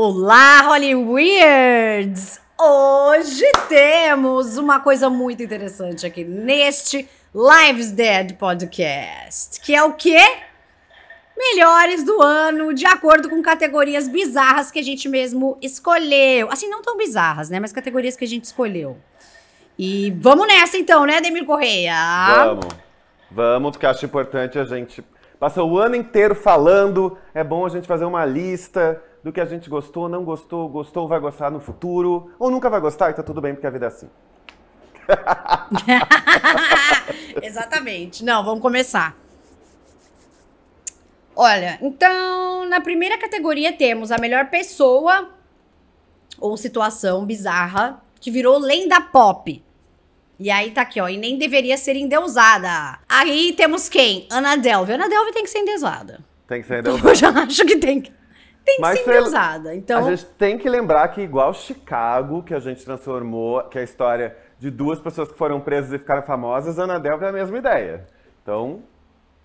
Olá, Hollyweirds! Hoje temos uma coisa muito interessante aqui neste Lives Dead Podcast, que é o quê? Melhores do ano, de acordo com categorias bizarras que a gente mesmo escolheu. Assim, não tão bizarras, né? Mas categorias que a gente escolheu. E vamos nessa então, né, Demir Correia? Vamos. Vamos, porque acho importante a gente. Passa o ano inteiro falando, é bom a gente fazer uma lista do que a gente gostou, não gostou, gostou, vai gostar no futuro, ou nunca vai gostar e tá tudo bem porque a vida é assim. Exatamente. Não, vamos começar. Olha, então, na primeira categoria temos a melhor pessoa ou situação bizarra que virou lenda pop. E aí tá aqui, ó, e nem deveria ser endeusada. Aí temos quem? Ana Delve. Ana Delve tem que ser endeusada. Tem que ser endeusada. eu já acho que tem que, tem que Mas ser endeusada. Então, A gente tem que lembrar que, igual Chicago, que a gente transformou, que é a história de duas pessoas que foram presas e ficaram famosas, Ana Delve é a mesma ideia. Então,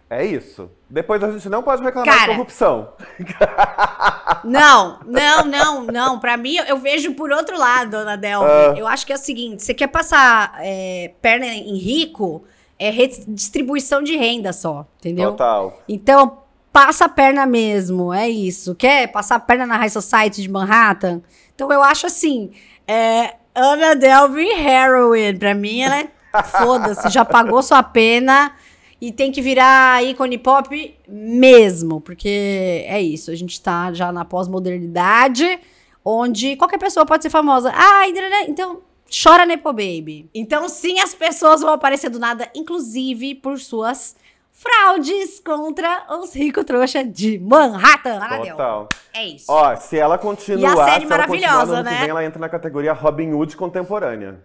é isso. Depois a gente não pode reclamar Cara. de corrupção. Não, não, não, não. Pra mim, eu vejo por outro lado, Ana Delve. Ah. Eu acho que é o seguinte: você quer passar é, perna em rico, é redistribuição de renda só, entendeu? Total. Então, passa a perna mesmo, é isso. Quer passar a perna na High Society de Manhattan? Então, eu acho assim: é, Ana Delve Heroin. Pra mim, ela é foda-se, já pagou sua pena e tem que virar ícone pop mesmo, porque é isso. A gente tá já na pós-modernidade, onde qualquer pessoa pode ser famosa. Ah, então. Chora Nepo Baby. Então, sim, as pessoas vão aparecer do nada, inclusive por suas fraudes contra os ricos trouxa de Manhattan. Ana Delve. Total. É isso. Ó, se ela continuar, E a série se ela continuar maravilhosa, no ano que né? vem, ela entra na categoria Robin Hood contemporânea.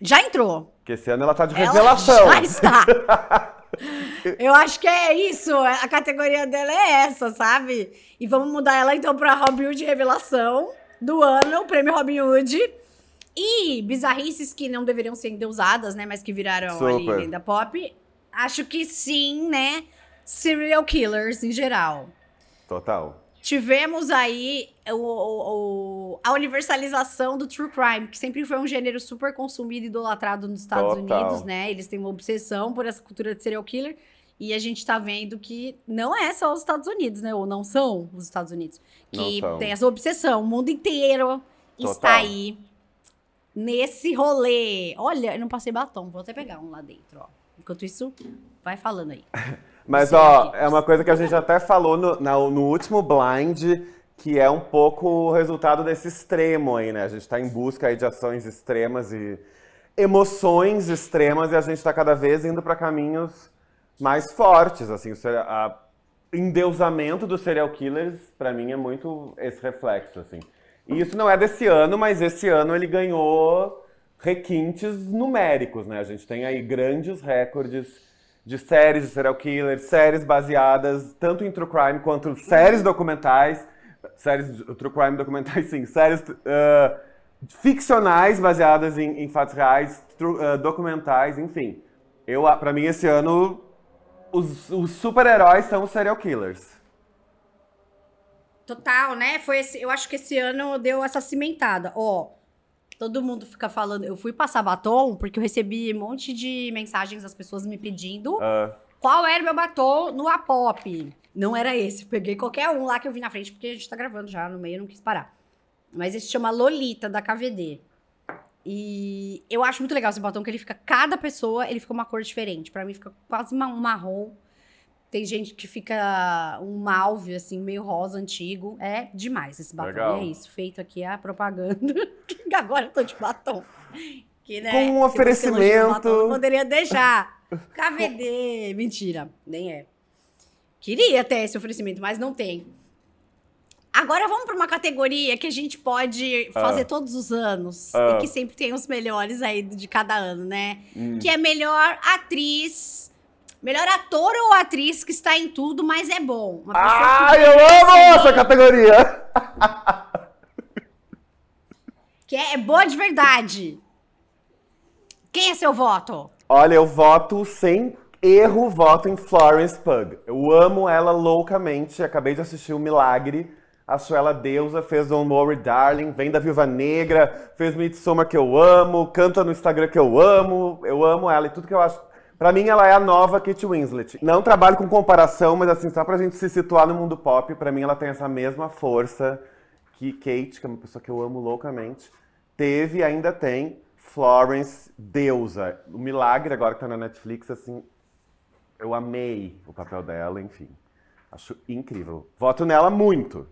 Já entrou. Porque esse ano ela tá de Ela revelação. já está. Eu acho que é isso. A categoria dela é essa, sabe? E vamos mudar ela então pra Robin Hood Revelação do ano, o prêmio Robin Hood. E bizarrices que não deveriam ser endeusadas, né? Mas que viraram ali Super. lenda pop. Acho que sim, né? Serial killers em geral. Total. Tivemos aí o, o- a universalização do true crime, que sempre foi um gênero super consumido e idolatrado nos Estados Total. Unidos, né? Eles têm uma obsessão por essa cultura de serial killer. E a gente tá vendo que não é só os Estados Unidos, né? Ou não são os Estados Unidos. Que tem essa obsessão. O mundo inteiro está Total. aí nesse rolê. Olha, eu não passei batom, vou até pegar um lá dentro, ó. Enquanto isso, vai falando aí. Mas, Serial ó, é uma coisa que a gente até falou no, na- no último blind, que é um pouco o resultado desse extremo aí, né? A gente tá em busca aí de ações extremas e emoções extremas e a gente tá cada vez indo para caminhos mais fortes, assim, o a endeusamento dos serial killers, pra mim, é muito esse reflexo, assim. E isso não é desse ano, mas esse ano ele ganhou requintes numéricos, né? A gente tem aí grandes recordes de séries de serial killers, séries baseadas tanto em true crime quanto séries documentais, séries true crime documentais, sim, séries ah, ficcionais baseadas em, em fatos reais, ah, documentais, enfim. Eu, ah, para mim esse ano os, os super-heróis são os serial killers. Total, né? Foi esse, eu acho que esse ano deu essa cimentada. Ó, todo mundo fica falando. Eu fui passar batom porque eu recebi um monte de mensagens das pessoas me pedindo Ah, qual era o meu batom no Apop. Não era esse. Peguei qualquer um lá que eu vi na frente, porque a gente tá gravando já no meio, eu não quis parar. Mas esse chama Lolita, da KVD. E eu acho muito legal esse batom, que ele fica. Cada pessoa, ele fica uma cor diferente. Pra mim, fica quase uma- um marrom. Tem gente que fica um malve, assim, meio rosa antigo. É demais esse batom. Legal. E é isso. Feito aqui a propaganda. agora eu tô de batom. Que, né, Com um oferecimento. batom, Não poderia deixar. KVD. Mentira. Nem é. Queria ter esse oferecimento, mas não tem. Agora vamos para uma categoria que a gente pode fazer Ah. todos os anos. Ah. E que sempre tem os melhores aí de cada ano, né? hum. Que é melhor atriz. Melhor ator ou atriz que está em tudo, mas é bom. Uma que eu amo essa categoria! Que é, é boa de verdade. Quem é seu voto? Olha, eu voto sem erro, voto em Florence Pugh. Eu amo ela loucamente. Acabei de assistir o Milagre, Acho ela deusa, fez Don't Worry Darling, vem da Viúva Negra, fez Midsommar que eu amo, canta no Instagram que eu amo, eu amo ela e tudo que eu acho. Pra mim, ela é a nova Kate Winslet. Não trabalho com comparação, mas assim, só pra gente se situar no mundo pop, pra mim ela tem essa mesma força que Kate, que é uma pessoa que eu amo loucamente, teve e ainda tem. Florence, deusa. O Milagre, agora que tá na Netflix, assim, eu amei o papel dela, enfim. Acho incrível. Voto nela muito.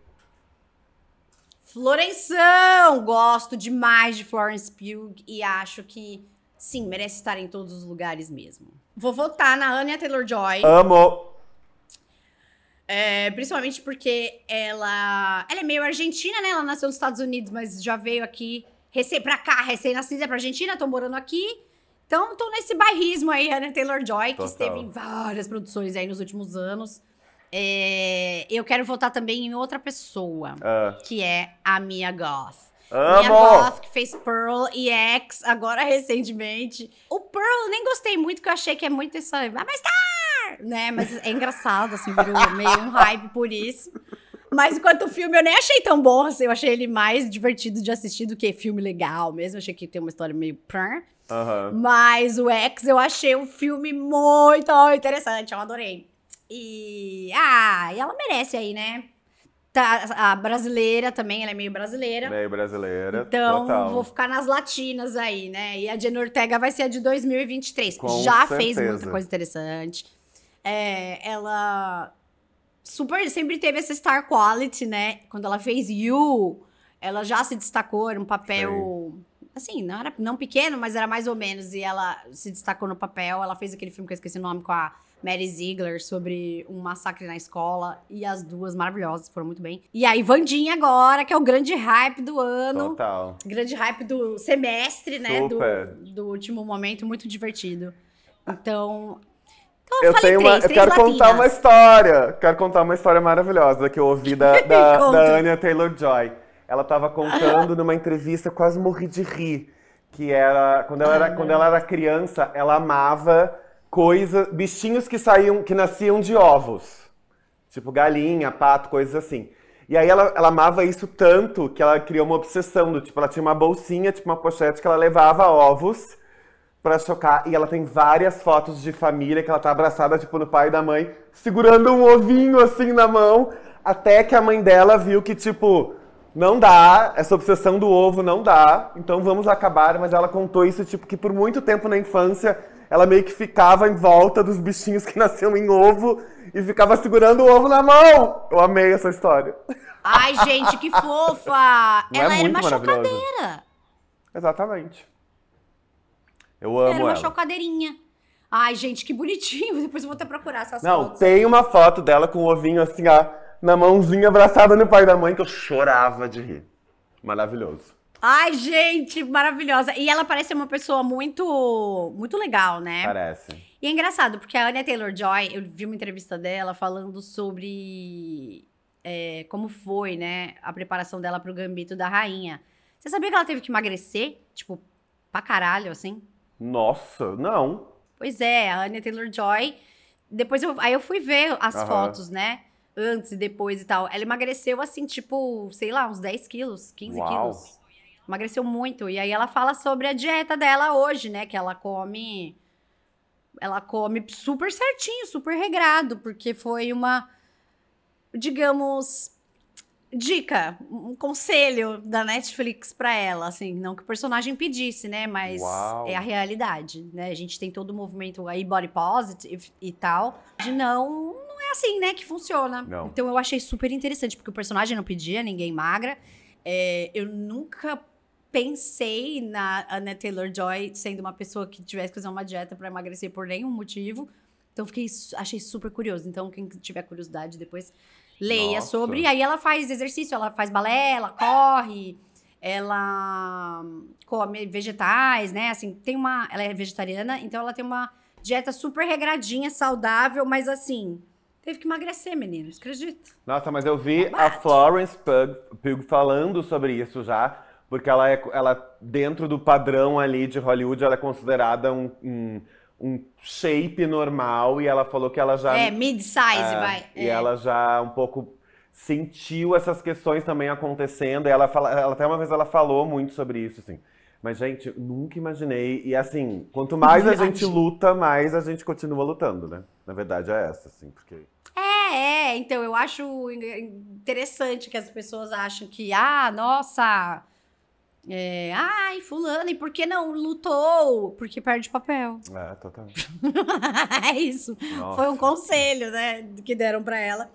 Florenção! Gosto demais de Florence Pugh e acho que, sim, merece estar em todos os lugares mesmo. Vou votar na Anya Taylor-Joy. Amo! É, principalmente porque ela, ela é meio argentina, né? Ela nasceu nos Estados Unidos, mas já veio aqui recém pra cá, recém-nascida pra Argentina, tô morando aqui. Então, tô nesse bairrismo aí, Anna Taylor-Joy, que esteve em várias produções aí nos últimos anos. É, eu quero votar também em outra pessoa, Ah, que é a Mia Goth. Amo! Goth, que fez Pearl e X, agora recentemente. O Pearl eu nem gostei muito, que eu achei que é muito isso aí. Ah, mas tá! Né? Mas é engraçado, assim, virou meio um hype por isso. Mas enquanto o filme eu nem achei tão bom, assim, eu achei ele mais divertido de assistir do que filme legal mesmo. Eu achei que tem uma história meio prã. Aham. Mas o X eu achei um filme muito interessante, eu adorei. E. Ah, e ela merece aí, né? Tá, a brasileira também, ela é meio brasileira. Meio brasileira. Então, total. vou ficar nas latinas aí, né? E a Jenna Ortega vai ser a de 2023. Com Já fez certeza. muita coisa interessante. É, ela super sempre teve essa star quality, né? Quando ela fez You, ela já se destacou, era um papel assim, não era não pequeno, mas era mais ou menos e ela se destacou no papel. Ela fez aquele filme que eu esqueci o nome com a Mary Ziegler sobre um massacre na escola e as duas maravilhosas foram muito bem. E aí Vandinha agora, que é o grande hype do ano. Total. Grande hype do semestre, né? Super. Do, do último momento, muito divertido. Então. Então eu, Eu tenho três, uma, eu quero latinas. contar uma história. Quero contar uma história maravilhosa que eu ouvi da, da, da Anya Taylor-Joy. Ela tava contando numa entrevista, quase morri de rir, que era quando ela era, quando ela era criança, ela amava coisas, bichinhos que saíam, que nasciam de ovos, tipo galinha, pato, coisas assim. E aí ela, ela amava isso tanto que ela criou uma obsessão do tipo, ela tinha uma bolsinha, tipo uma pochete que ela levava ovos pra chocar. E ela tem várias fotos de família que ela tá abraçada, tipo, no pai e da mãe, segurando um ovinho assim na mão, até que a mãe dela viu que, tipo, não dá, essa obsessão do ovo não dá, então vamos acabar. Mas ela contou isso, tipo, que por muito tempo na infância ela meio que ficava em volta dos bichinhos que nasciam em ovo e ficava segurando o ovo na mão. Eu amei essa história. Ai, gente, que fofa! Não é ela era muito uma chocadeira. Exatamente. Eu amo Era uma ela. chocadeirinha. Ai, gente, que bonitinho. Depois eu vou até procurar essas Não, fotos. tem uma foto dela com o ovinho assim, ó, na mãozinha abraçada no pai da mãe, que eu chorava de rir. Maravilhoso. Ai, gente, maravilhosa. E ela parece uma pessoa muito, muito legal, né? Parece. E é engraçado, porque a Anya Taylor-Joy, eu vi uma entrevista dela falando sobre é, como foi, né, a preparação dela pro Gambito da Rainha. Você sabia que ela teve que emagrecer? Tipo, pra caralho, assim? Nossa, não. Pois é, a Anya Taylor-Joy. Depois eu, aí eu fui ver as Aham. fotos, né? Antes e depois e tal. Ela emagreceu assim, tipo, sei lá, uns 10 quilos, 15 Uau. quilos. Emagreceu muito. E aí ela fala sobre a dieta dela hoje, né? Que ela come. Ela come super certinho, super regrado, porque foi uma, digamos, dica, um conselho da Netflix pra ela, assim, não que o personagem pedisse, né, mas Uau. é a realidade, né? A gente tem todo o movimento aí body positive e tal, de não, não é assim, né, que funciona. Não. Então eu achei super interessante porque o personagem não pedia ninguém magra. É, eu nunca pensei na Anna Taylor-Joy sendo uma pessoa que tivesse que fazer uma dieta pra emagrecer por nenhum motivo. Então fiquei achei super curioso. Então quem tiver curiosidade depois leia Nossa. sobre. E aí ela faz exercício, ela faz balé, ela corre, ela come vegetais, né? Assim, tem uma, ela é vegetariana, então ela tem uma dieta super regradinha, saudável, mas assim, teve que emagrecer, meninos, acredita? Nossa, mas eu vi a Bate. Florence Pugh, Pugh falando sobre isso já, porque ela é, ela, dentro do padrão ali de Hollywood, ela é considerada um, um, um shape normal, e ela falou que ela já... É, mid-size, É, vai. E É. ela já um pouco sentiu essas questões também acontecendo. E ela, fala, ela até uma vez ela falou muito sobre isso, assim. Mas, gente, nunca imaginei. E assim, quanto mais a gente luta, mais a gente continua lutando, né? Na verdade é essa, assim, porque. É, é. Então, eu acho interessante que as pessoas acham que, ah, nossa. É, ai, fulano, e por que não lutou? Porque perde papel. É, total. é isso. Nossa. Foi um conselho, né, que deram para ela.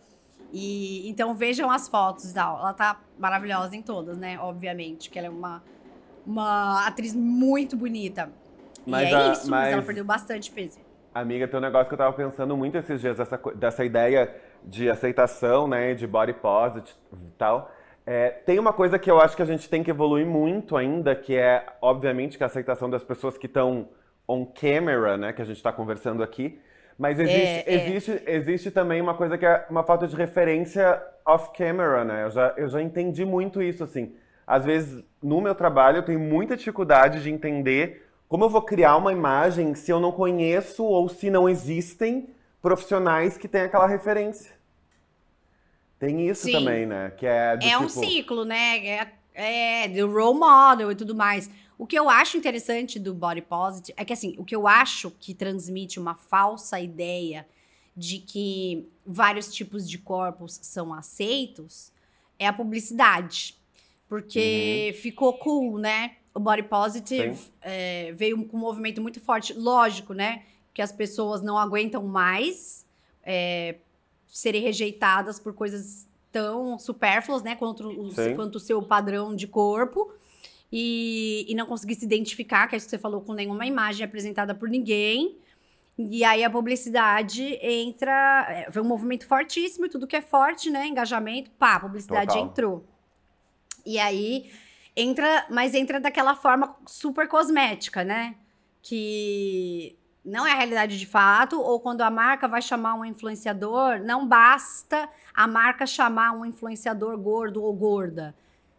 E então vejam as fotos tal. Ela tá maravilhosa em todas, né? Obviamente, que ela é uma uma atriz muito bonita. Mas e é a, isso, mas ela perdeu bastante peso. Amiga, tem um negócio que eu tava pensando muito esses dias, dessa, dessa ideia de aceitação, né, de body positive e tal. É, tem uma coisa que eu acho que a gente tem que evoluir muito ainda, que é, obviamente, que a aceitação das pessoas que estão on camera, né, que a gente está conversando aqui. Mas existe, é, é. existe, existe também uma coisa que é uma falta de referência off camera, né? Eu já, eu já entendi muito isso, assim às vezes, no meu trabalho, eu tenho muita dificuldade de entender como eu vou criar uma imagem se eu não conheço ou se não existem profissionais que têm aquela referência. Tem isso Sim. também, né? Que é, é tipo... um ciclo, né? É, é, do role model e tudo mais. O que eu acho interessante do body positive é que, assim, o que eu acho que transmite uma falsa ideia de que vários tipos de corpos são aceitos é a publicidade. Porque uhum. ficou cool, né? O body positive é, veio com um movimento muito forte. Lógico, né? Que as pessoas não aguentam mais é, serem rejeitadas por coisas tão supérfluas, né? Quanto o, quanto o seu padrão de corpo. E, e não conseguir se identificar, que é isso que você falou, com nenhuma imagem apresentada por ninguém. E aí a publicidade entra. É, foi um movimento fortíssimo, e tudo que é forte, né? Engajamento, pá, a publicidade Total. entrou. E aí entra, mas entra daquela forma super cosmética, né? Que não é a realidade de fato, ou quando a marca vai chamar um influenciador, não basta a marca chamar um influenciador gordo ou gorda.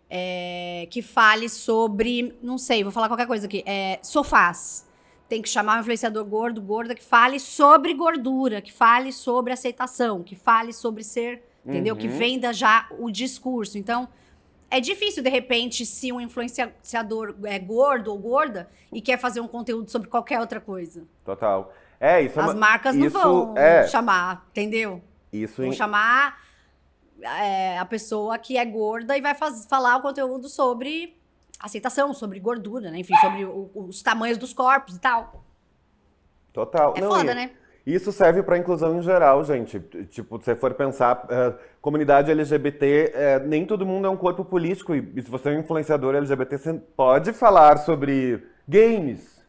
É, que fale sobre, não sei, vou falar qualquer coisa aqui, é, sofás. Tem que chamar um influenciador gordo, gorda, que fale sobre gordura, que fale sobre aceitação, que fale sobre ser, uhum. entendeu? Que uhum. venda já o discurso. Então, é difícil, de repente, se um influenciador é gordo ou gorda e quer fazer um conteúdo sobre qualquer outra coisa. Total. É, isso é As marcas não vão é... chamar, entendeu? Isso Vão em... chamar é, a pessoa que é gorda e vai faz, falar o conteúdo sobre aceitação, sobre gordura, né? Enfim, sobre o, os tamanhos dos corpos e tal. Total. É não, foda, e... né? Isso serve para inclusão em geral, gente. Tipo, se você for pensar, uh, comunidade LGBT, uh, é, nem todo mundo é um corpo político. E, e, se você é um influenciador LGBT, você pode falar sobre games.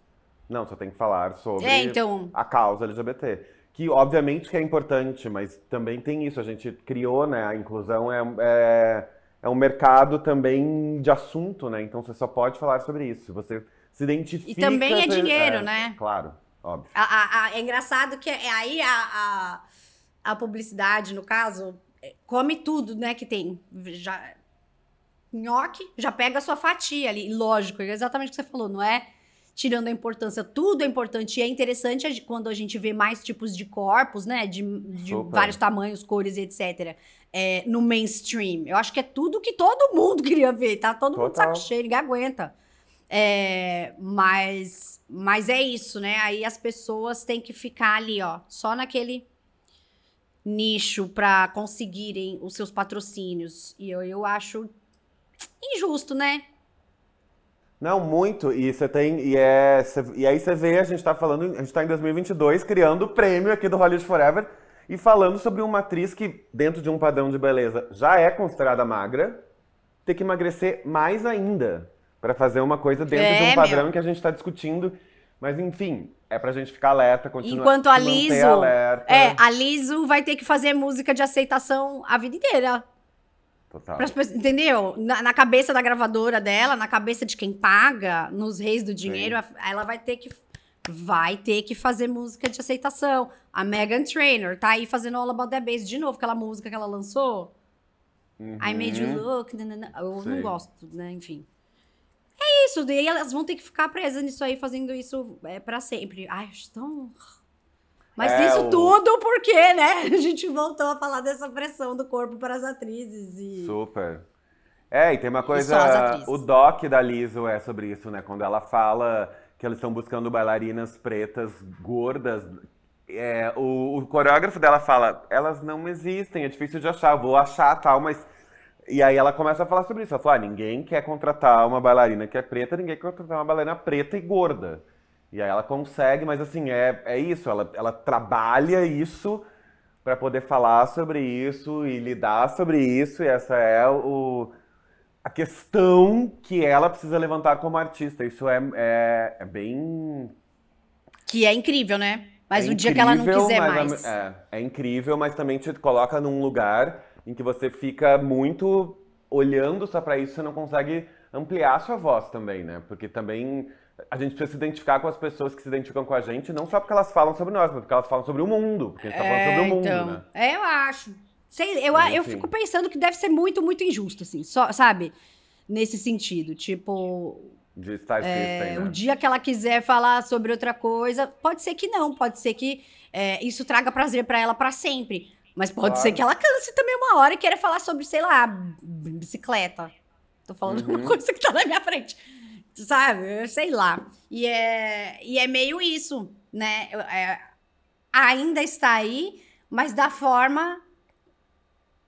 Não, você tem que falar sobre é, então... a causa LGBT. Que, obviamente, que é importante, mas também tem isso. A gente criou, né? A inclusão é, é, é um mercado também de assunto, né? Então, você só pode falar sobre isso. Você se identifica... E também é dinheiro, é, né? Claro. Óbvio. A, a, a, é engraçado que é, aí a, a, publicidade, no caso, é, come tudo, né, que tem. Já, nhoque, já pega a sua fatia ali. Lógico, é exatamente o que você falou, não é tirando a importância, tudo é importante e é interessante quando a gente vê mais tipos de corpos, né, de, de vários tamanhos, cores, etc., é, no mainstream. Eu acho que é tudo que todo mundo queria ver, tá? Todo Total. mundo saco cheio, ninguém aguenta. É, mas, mas é isso, né? Aí as pessoas têm que ficar ali, ó, só naquele nicho para conseguirem os seus patrocínios. E eu, eu acho injusto, né? Não, muito. E você tem. E, é, cê, e aí você vê, a gente tá falando. A gente tá em 2022 criando o prêmio aqui do Hollywood Forever e falando sobre uma atriz que, dentro de um padrão de beleza, já é considerada magra, ter que emagrecer mais ainda para fazer uma coisa dentro é, de um padrão meu. que a gente está discutindo. Mas enfim, é pra gente ficar alerta, continuar Enquanto a Liso, alerta. É, a Liso vai ter que fazer música de aceitação a vida inteira. Total. entendeu? Na, na, cabeça da gravadora dela, na cabeça de quem paga, nos reis do dinheiro, Sim. ela vai ter que vai ter que fazer música de aceitação. A Megan Trainor tá aí fazendo All About That Bass de novo, aquela música que ela lançou. Uhum. I Made You Look. Eu Sim. não gosto, né? Enfim. É isso, daí elas vão ter que ficar presas nisso aí, fazendo isso é, para sempre. Ai, acho tão. Mas É, isso o- tudo porque, né? A gente voltou a falar dessa pressão do corpo para as atrizes. E... Super. É, e tem uma coisa. O doc da Liso é sobre isso, né? Quando ela fala que eles estão buscando bailarinas pretas, gordas. é, o, o coreógrafo dela fala: elas não existem, é difícil de achar, vou achar tal, mas. E aí ela começa a falar sobre isso. Ela fala: ah, ninguém quer contratar uma bailarina que é preta, ninguém quer contratar uma bailarina preta e gorda. E aí ela consegue, mas assim, é, é isso, ela, ela trabalha isso para poder falar sobre isso e lidar sobre isso, e essa é o, a questão que ela precisa levantar como artista. Isso é, é, é bem. Que é incrível, né? Mas é o dia que ela não incrível, quiser mais. É, é incrível, mas também te coloca num lugar em que você fica muito olhando só pra isso, você não consegue ampliar a sua voz também, né? Porque também a gente precisa se identificar com as pessoas que se identificam com a gente, não só porque elas falam sobre nós, mas porque elas falam sobre o mundo. Porque a gente tá falando sobre o mundo, então. né? É, eu acho. Sei, eu, eu enfim. fico pensando que deve ser muito, muito injusto, assim, só, sabe? Nesse sentido. Tipo, De estar é, né? o dia que ela quiser falar sobre outra coisa, pode ser que não, pode ser que é, isso traga prazer pra ela pra sempre. Mas pode Claro. ser que ela canse também uma hora e queira falar sobre, sei lá, bicicleta. Tô falando Uhum. uma coisa que tá na minha frente. Sabe? Sei lá. E é, e é meio isso, né? É, ainda está aí, mas da forma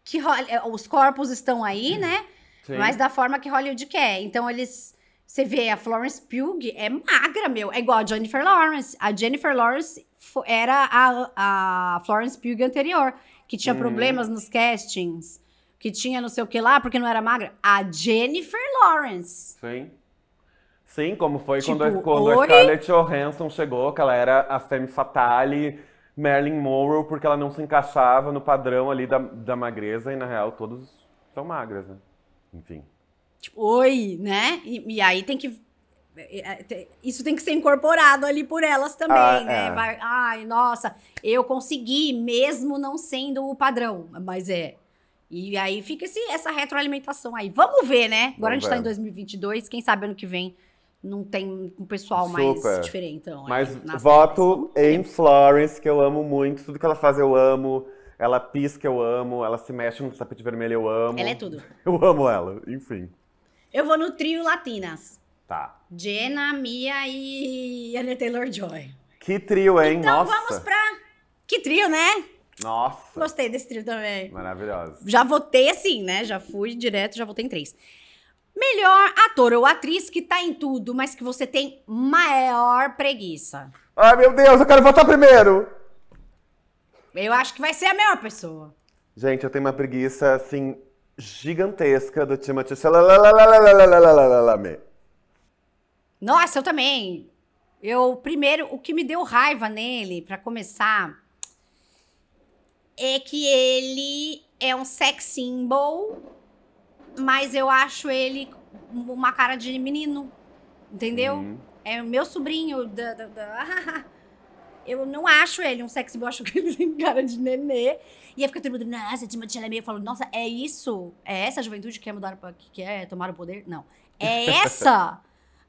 que é, os corpos estão aí, né? Sim. Mas da forma que Hollywood quer. Então eles. Você vê, a Florence Pugh é magra, meu. É igual a Jennifer Lawrence. A Jennifer Lawrence era a, a Florence Pugh anterior, que tinha Uhum. problemas nos castings, que tinha não sei o que lá, porque não era magra. A Jennifer Lawrence. Sim. Sim, como foi Tipo, quando, a, quando a? Scarlett Johansson chegou, que ela era a femme fatale, Marilyn Monroe, porque ela não se encaixava no padrão ali da, da magreza, e na real todos são magras, né? Enfim. Tipo, oi, né? E, e aí tem que. É, é, Isso tem que ser incorporado ali por elas também, Ah, né? é. Vai- ai, nossa, eu consegui, mesmo não sendo o padrão, mas é. E aí fica esse, essa retroalimentação aí. Vamos ver, né? Agora a gente Vamos tá em ver. 2022, quem sabe ano que vem não tem um pessoal mais Super. diferentão. aí Mas voto em Florence, que eu amo muito. Tudo que ela faz eu amo. Ela pisca, eu amo. Ela se mexe no tapete vermelho, eu amo. Ela é tudo. Eu amo ela, enfim. Eu vou no trio Latinas. Tá. Jenna, Mia e Anna Taylor-Joy. Que trio, hein? Então Nossa. vamos pra... Que trio, né? Nossa. Gostei desse trio também. Maravilhosa. Já votei assim, né? Já fui direto, já votei em três. Melhor ator ou atriz que tá em tudo, mas que você tem maior preguiça. Ai, meu Deus, eu quero votar primeiro! Eu acho que vai ser a melhor pessoa. Gente, eu tenho uma preguiça, assim, gigantesca do Timothy Chalalalalalalalalalalalalame. Nossa, eu também. Eu, primeiro, o que me deu raiva nele, pra começar, é que ele é um sex symbol, mas eu acho ele uma cara de menino, entendeu? Uhum. É o meu sobrinho da, da- da- Eu não acho ele um sex symbol, acho que ele tem cara de nenê. E aí fica todo mundo, nossa, Timothy Chalamet. Eu falo, nossa, é isso? É essa a juventude que quer mudar, que quer tomar o poder? Não. É essa?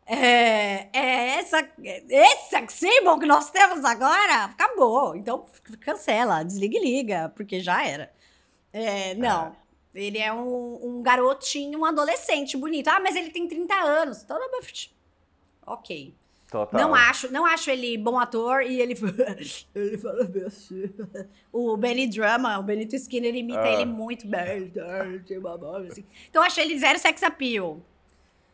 É, é essa, esse symbol que nós temos agora? Acabou. Então cancela, desliga e liga, porque já era. É, não. Ele é um, um garotinho, um adolescente bonito. Ah, mas ele tem 30 anos. Então, ok. Total. Não acho, não acho ele bom ator e ele ele fala bem assim. O Benny Drama, o Benito Skinner imita Ah. ele muito bem. Então eu achei ele zero sex appeal.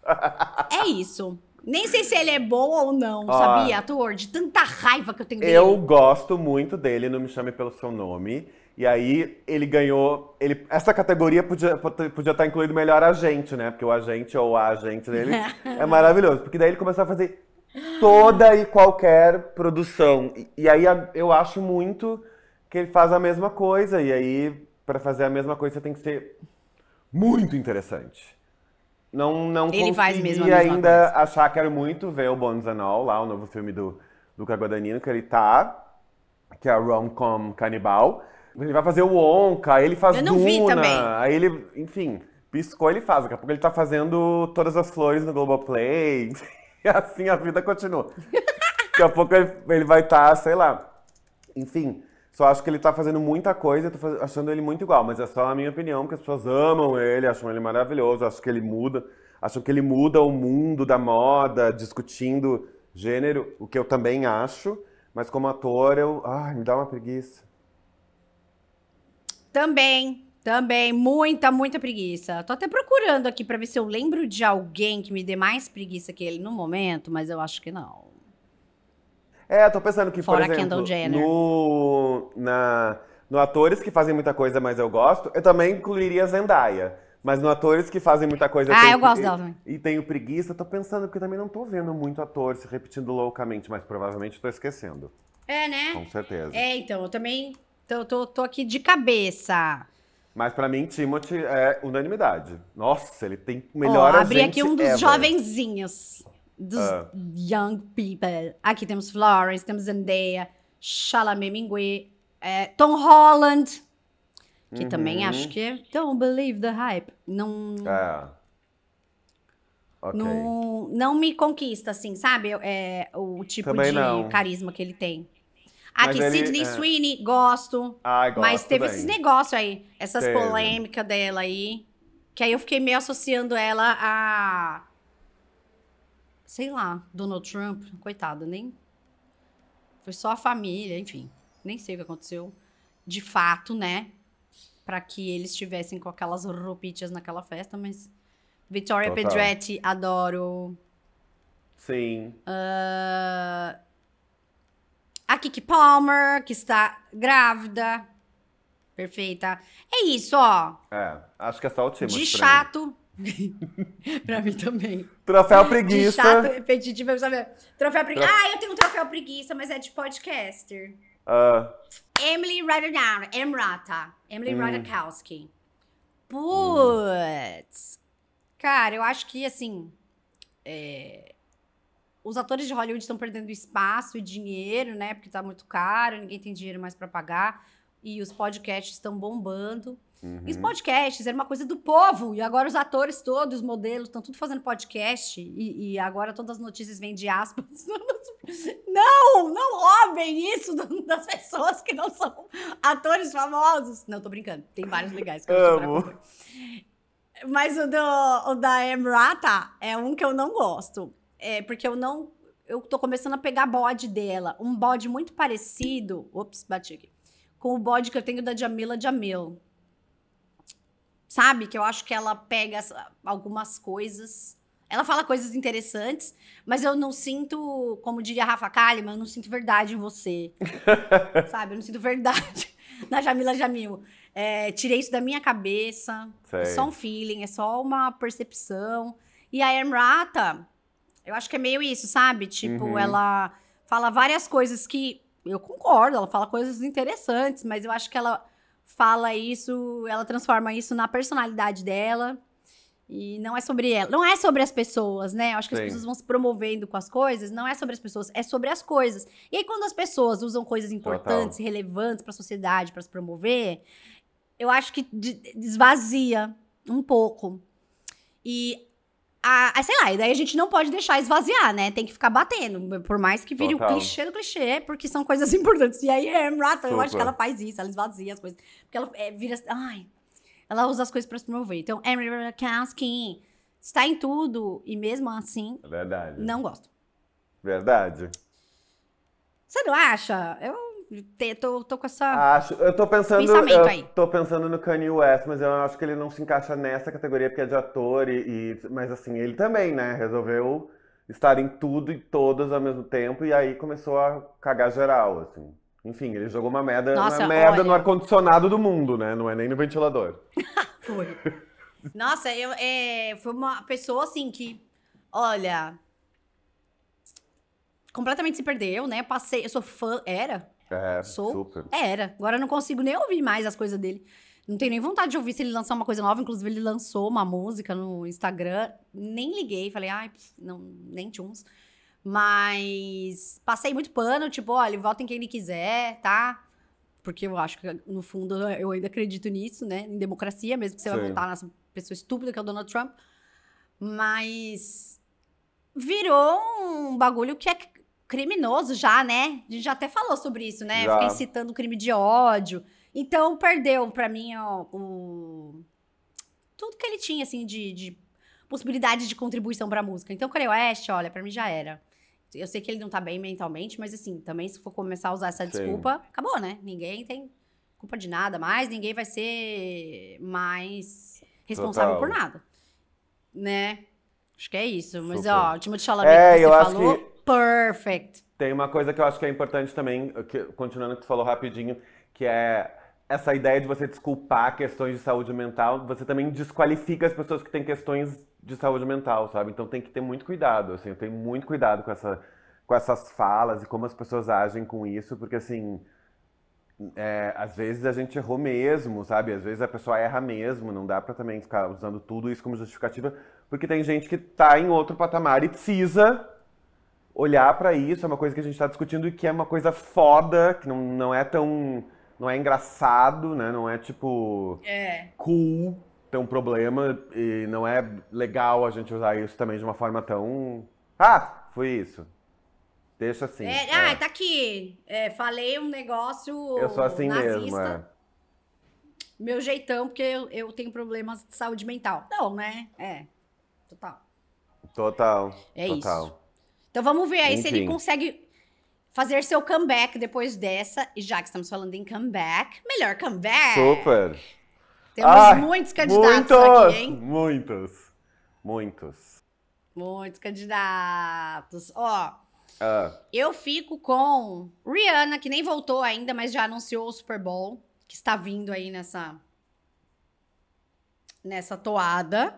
é isso. Nem sei se ele é bom ou não, Ah. sabia, ator? De tanta raiva que eu tenho dele. Eu gosto muito dele, não me chame pelo seu nome. E aí ele ganhou. Ele, essa categoria podia, podia estar incluído melhor agente, né? Porque o agente ou a agente dele é maravilhoso. Porque daí ele começou a fazer toda e qualquer produção. E, e aí a- eu acho muito que ele faz a mesma coisa. E aí, para fazer a mesma coisa, você tem que ser muito interessante. Não, não Ele faz mesmo a ainda coisa. achar, quero muito ver o Bones and All, lá, o novo filme do Luca Guadagnino, que ele tá, que é a rom-com canibal. Ele vai fazer o Onca, ele faz Eu não vi Duna, também. aí ele, enfim, piscou, ele faz. Daqui a pouco ele tá fazendo Todas as Flores no Globoplay, e assim a vida continua. Daqui a pouco ele, ele vai estar, sei lá. Enfim, só acho que ele tá fazendo muita coisa e tô achando ele muito igual, mas é só a minha opinião, porque as pessoas amam ele, acham ele maravilhoso, acho que ele muda, acham que ele muda o mundo da moda, discutindo gênero, o que eu também acho, mas como ator eu, ai, me dá uma preguiça. Também, também, muita, muita preguiça. Tô até procurando aqui pra ver se eu lembro de alguém que me dê mais preguiça que ele no momento, mas eu acho que não. É, tô pensando que, Fora por exemplo, no, na, no atores que fazem muita coisa, mas eu gosto, eu também incluiria Zendaya. Mas no atores que fazem muita coisa... Ah, tenho- eu gosto dela também. E tenho preguiça, tô pensando, porque também não tô vendo muito ator se repetindo loucamente, mas provavelmente tô esquecendo, É, né? com certeza. É, então, eu também tô, tô, tô aqui de cabeça. Mas pra mim, Timothy é unanimidade. Nossa, ele tem o melhor abri agente aqui um dos ever. jovenzinhos. Dos Ah. young people. Aqui temos Florence, temos Zendaya, Chalamet Mingue, é, Tom Holland, que também Uhum. acho que é Don't Believe the Hype. Não, É. Ok. não, não me conquista, assim, sabe? É, o tipo Também de não. carisma que ele tem. Aqui, ele- Sidney é. Sweeney, gosto. Ai, gosto Mas teve esses negócios aí, essas polêmicas dela aí. Que aí eu fiquei meio associando ela a. Sei lá, Donald Trump. Coitado, nem. Foi só a família, enfim. Nem sei o que aconteceu. De fato, né? Pra que eles estivessem com aquelas roupitas naquela festa, mas. Victoria Total. Pedretti, adoro. Sim. Ah, A Kiki Palmer, que está grávida. Perfeita. É isso, ó. É, acho que é só o Timothy De chato. pra mim também. Troféu De preguiça. chato, repetitivo, sabe? Troféu preguiça. Ah, eu tenho um troféu preguiça, mas é de podcaster. Ah, Emily Ratajkowski. Emrata. Emily Hum. Ratajkowski. Putz. Cara, eu acho que, assim... é, Os atores de Hollywood estão perdendo espaço e dinheiro, né? Porque tá muito caro, ninguém tem dinheiro mais pra pagar. E os podcasts estão bombando. Uhum. E os podcasts era uma coisa do povo. E agora os atores todos, os modelos, estão tudo fazendo podcast. E, e agora todas as notícias vêm de aspas. Não, não roubem isso das pessoas que não são atores famosos. Não, tô brincando. Tem vários legais que eu Amo. Mas o, do, o da Emrata é um que eu não gosto. É porque eu não. Eu tô começando a pegar bode dela. Um bode muito parecido. Ops, bati aqui. Com o bode que eu tenho da Jamila Jamil. Sabe? Que eu acho que ela pega algumas coisas. Ela fala coisas interessantes, mas eu não sinto, como diria a Rafa Kalimann, eu não sinto verdade em você. Sabe? Eu não sinto verdade na Jamila Jamil. É, tirei isso da minha cabeça. É Sei. só um feeling, é só uma percepção. E a Emrata, eu acho que é meio isso, sabe? Tipo, Uhum. ela fala várias coisas que eu concordo, ela fala coisas interessantes, mas eu acho que ela fala isso, ela transforma isso na personalidade dela. E não é sobre ela, não é sobre as pessoas, né? Eu acho que as Sim. pessoas vão se promovendo com as coisas, não é sobre as pessoas, é sobre as coisas. E aí quando as pessoas usam coisas importantes, relevantes para a sociedade, para se promover, eu acho que de- esvazia um pouco. E a, a- sei lá, e daí a gente não pode deixar esvaziar, né? Tem que ficar batendo, por mais que vire o Total. clichê do clichê, porque são coisas importantes. E aí a Emrata, eu acho que ela faz isso, ela esvazia as coisas. Porque ela é, vira. Ai, ela usa as coisas pra se promover. Então, Emily Ratajkowski está em tudo, e mesmo assim, É Verdade. não gosto. Verdade. Você não acha? Eu tô, tô com essa. Acho, eu tô pensando, Pensamento aí. tô pensando no Kanye West, mas eu acho que ele não se encaixa nessa categoria porque é de ator e, e- mas assim, ele também, né, resolveu estar em tudo e todas ao mesmo tempo e aí começou a cagar geral, assim. Enfim, ele jogou uma merda, Nossa, uma merda olha. no ar-condicionado do mundo, né? Não é nem no ventilador. Foi. Nossa, eu, é, foi uma pessoa assim que, olha, completamente se perdeu, né? Passei, eu sou fã, era, É, Sou. super. era. Agora eu não consigo nem ouvir mais as coisas dele. Não tenho nem vontade de ouvir se ele lançar uma coisa nova. Inclusive, ele lançou uma música no Instagram. Nem liguei. Falei, ai, não, nem tchuns. Mas passei muito pano. Tipo, olha, vota em quem ele quiser, tá? Porque eu acho que, no fundo, eu ainda acredito nisso, né? Em democracia, mesmo que você vai Sim. votar nessa pessoa estúpida que é o Donald Trump. Mas virou um bagulho que é criminoso já, né? A gente já até falou sobre isso, né? Já. Fica incitando crime de ódio. Então, perdeu pra mim ó, o... Tudo que ele tinha, assim, de, de possibilidade de contribuição pra música. Então, Kanye West, olha, pra mim já era. Eu sei que ele não tá bem mentalmente, mas assim, também se for começar a usar essa Sim. desculpa, acabou, né? Ninguém tem culpa de nada mais, ninguém vai ser mais responsável Total. por nada. Né? Acho que é isso. Mas, Super. ó, o Timothée Chalamet É, que eu você acho falou, que- perfect. Tem uma coisa que eu acho que é importante também, que- continuando o que tu falou rapidinho, que é essa ideia de você desculpar questões de saúde mental, você também desqualifica as pessoas que têm questões de saúde mental, sabe? Então tem que ter muito cuidado, assim, tenho muito cuidado com, essa, com essas falas e como as pessoas agem com isso, porque assim, é, às vezes a gente errou mesmo, sabe? Às vezes a pessoa erra mesmo, não dá pra também ficar usando tudo isso como justificativa, porque tem gente que tá em outro patamar e precisa olhar pra isso, é uma coisa que a gente tá discutindo e que é uma coisa foda, que não, não é tão. não é engraçado, né? Não é tipo É. cool ter um problema e não é legal a gente usar isso também de uma forma tão. Ah, foi isso. Deixa assim. É, é. Ah, tá aqui. É, falei um negócio Eu sou assim nazista, mesmo, é. Meu jeitão, porque eu, eu tenho problemas de saúde mental. Não, né? É. Total. Total. É total. isso. Então vamos ver aí se ele Enfim. consegue fazer seu comeback depois dessa. E já que estamos falando em comeback, melhor comeback. Super. Temos Ai, muitos candidatos muitos, aqui, hein? Muitos. Muitos. Muitos candidatos. Ó, Ah, eu fico com Rihanna, que nem voltou ainda, mas já anunciou o Super Bowl, que está vindo aí nessa nessa toada.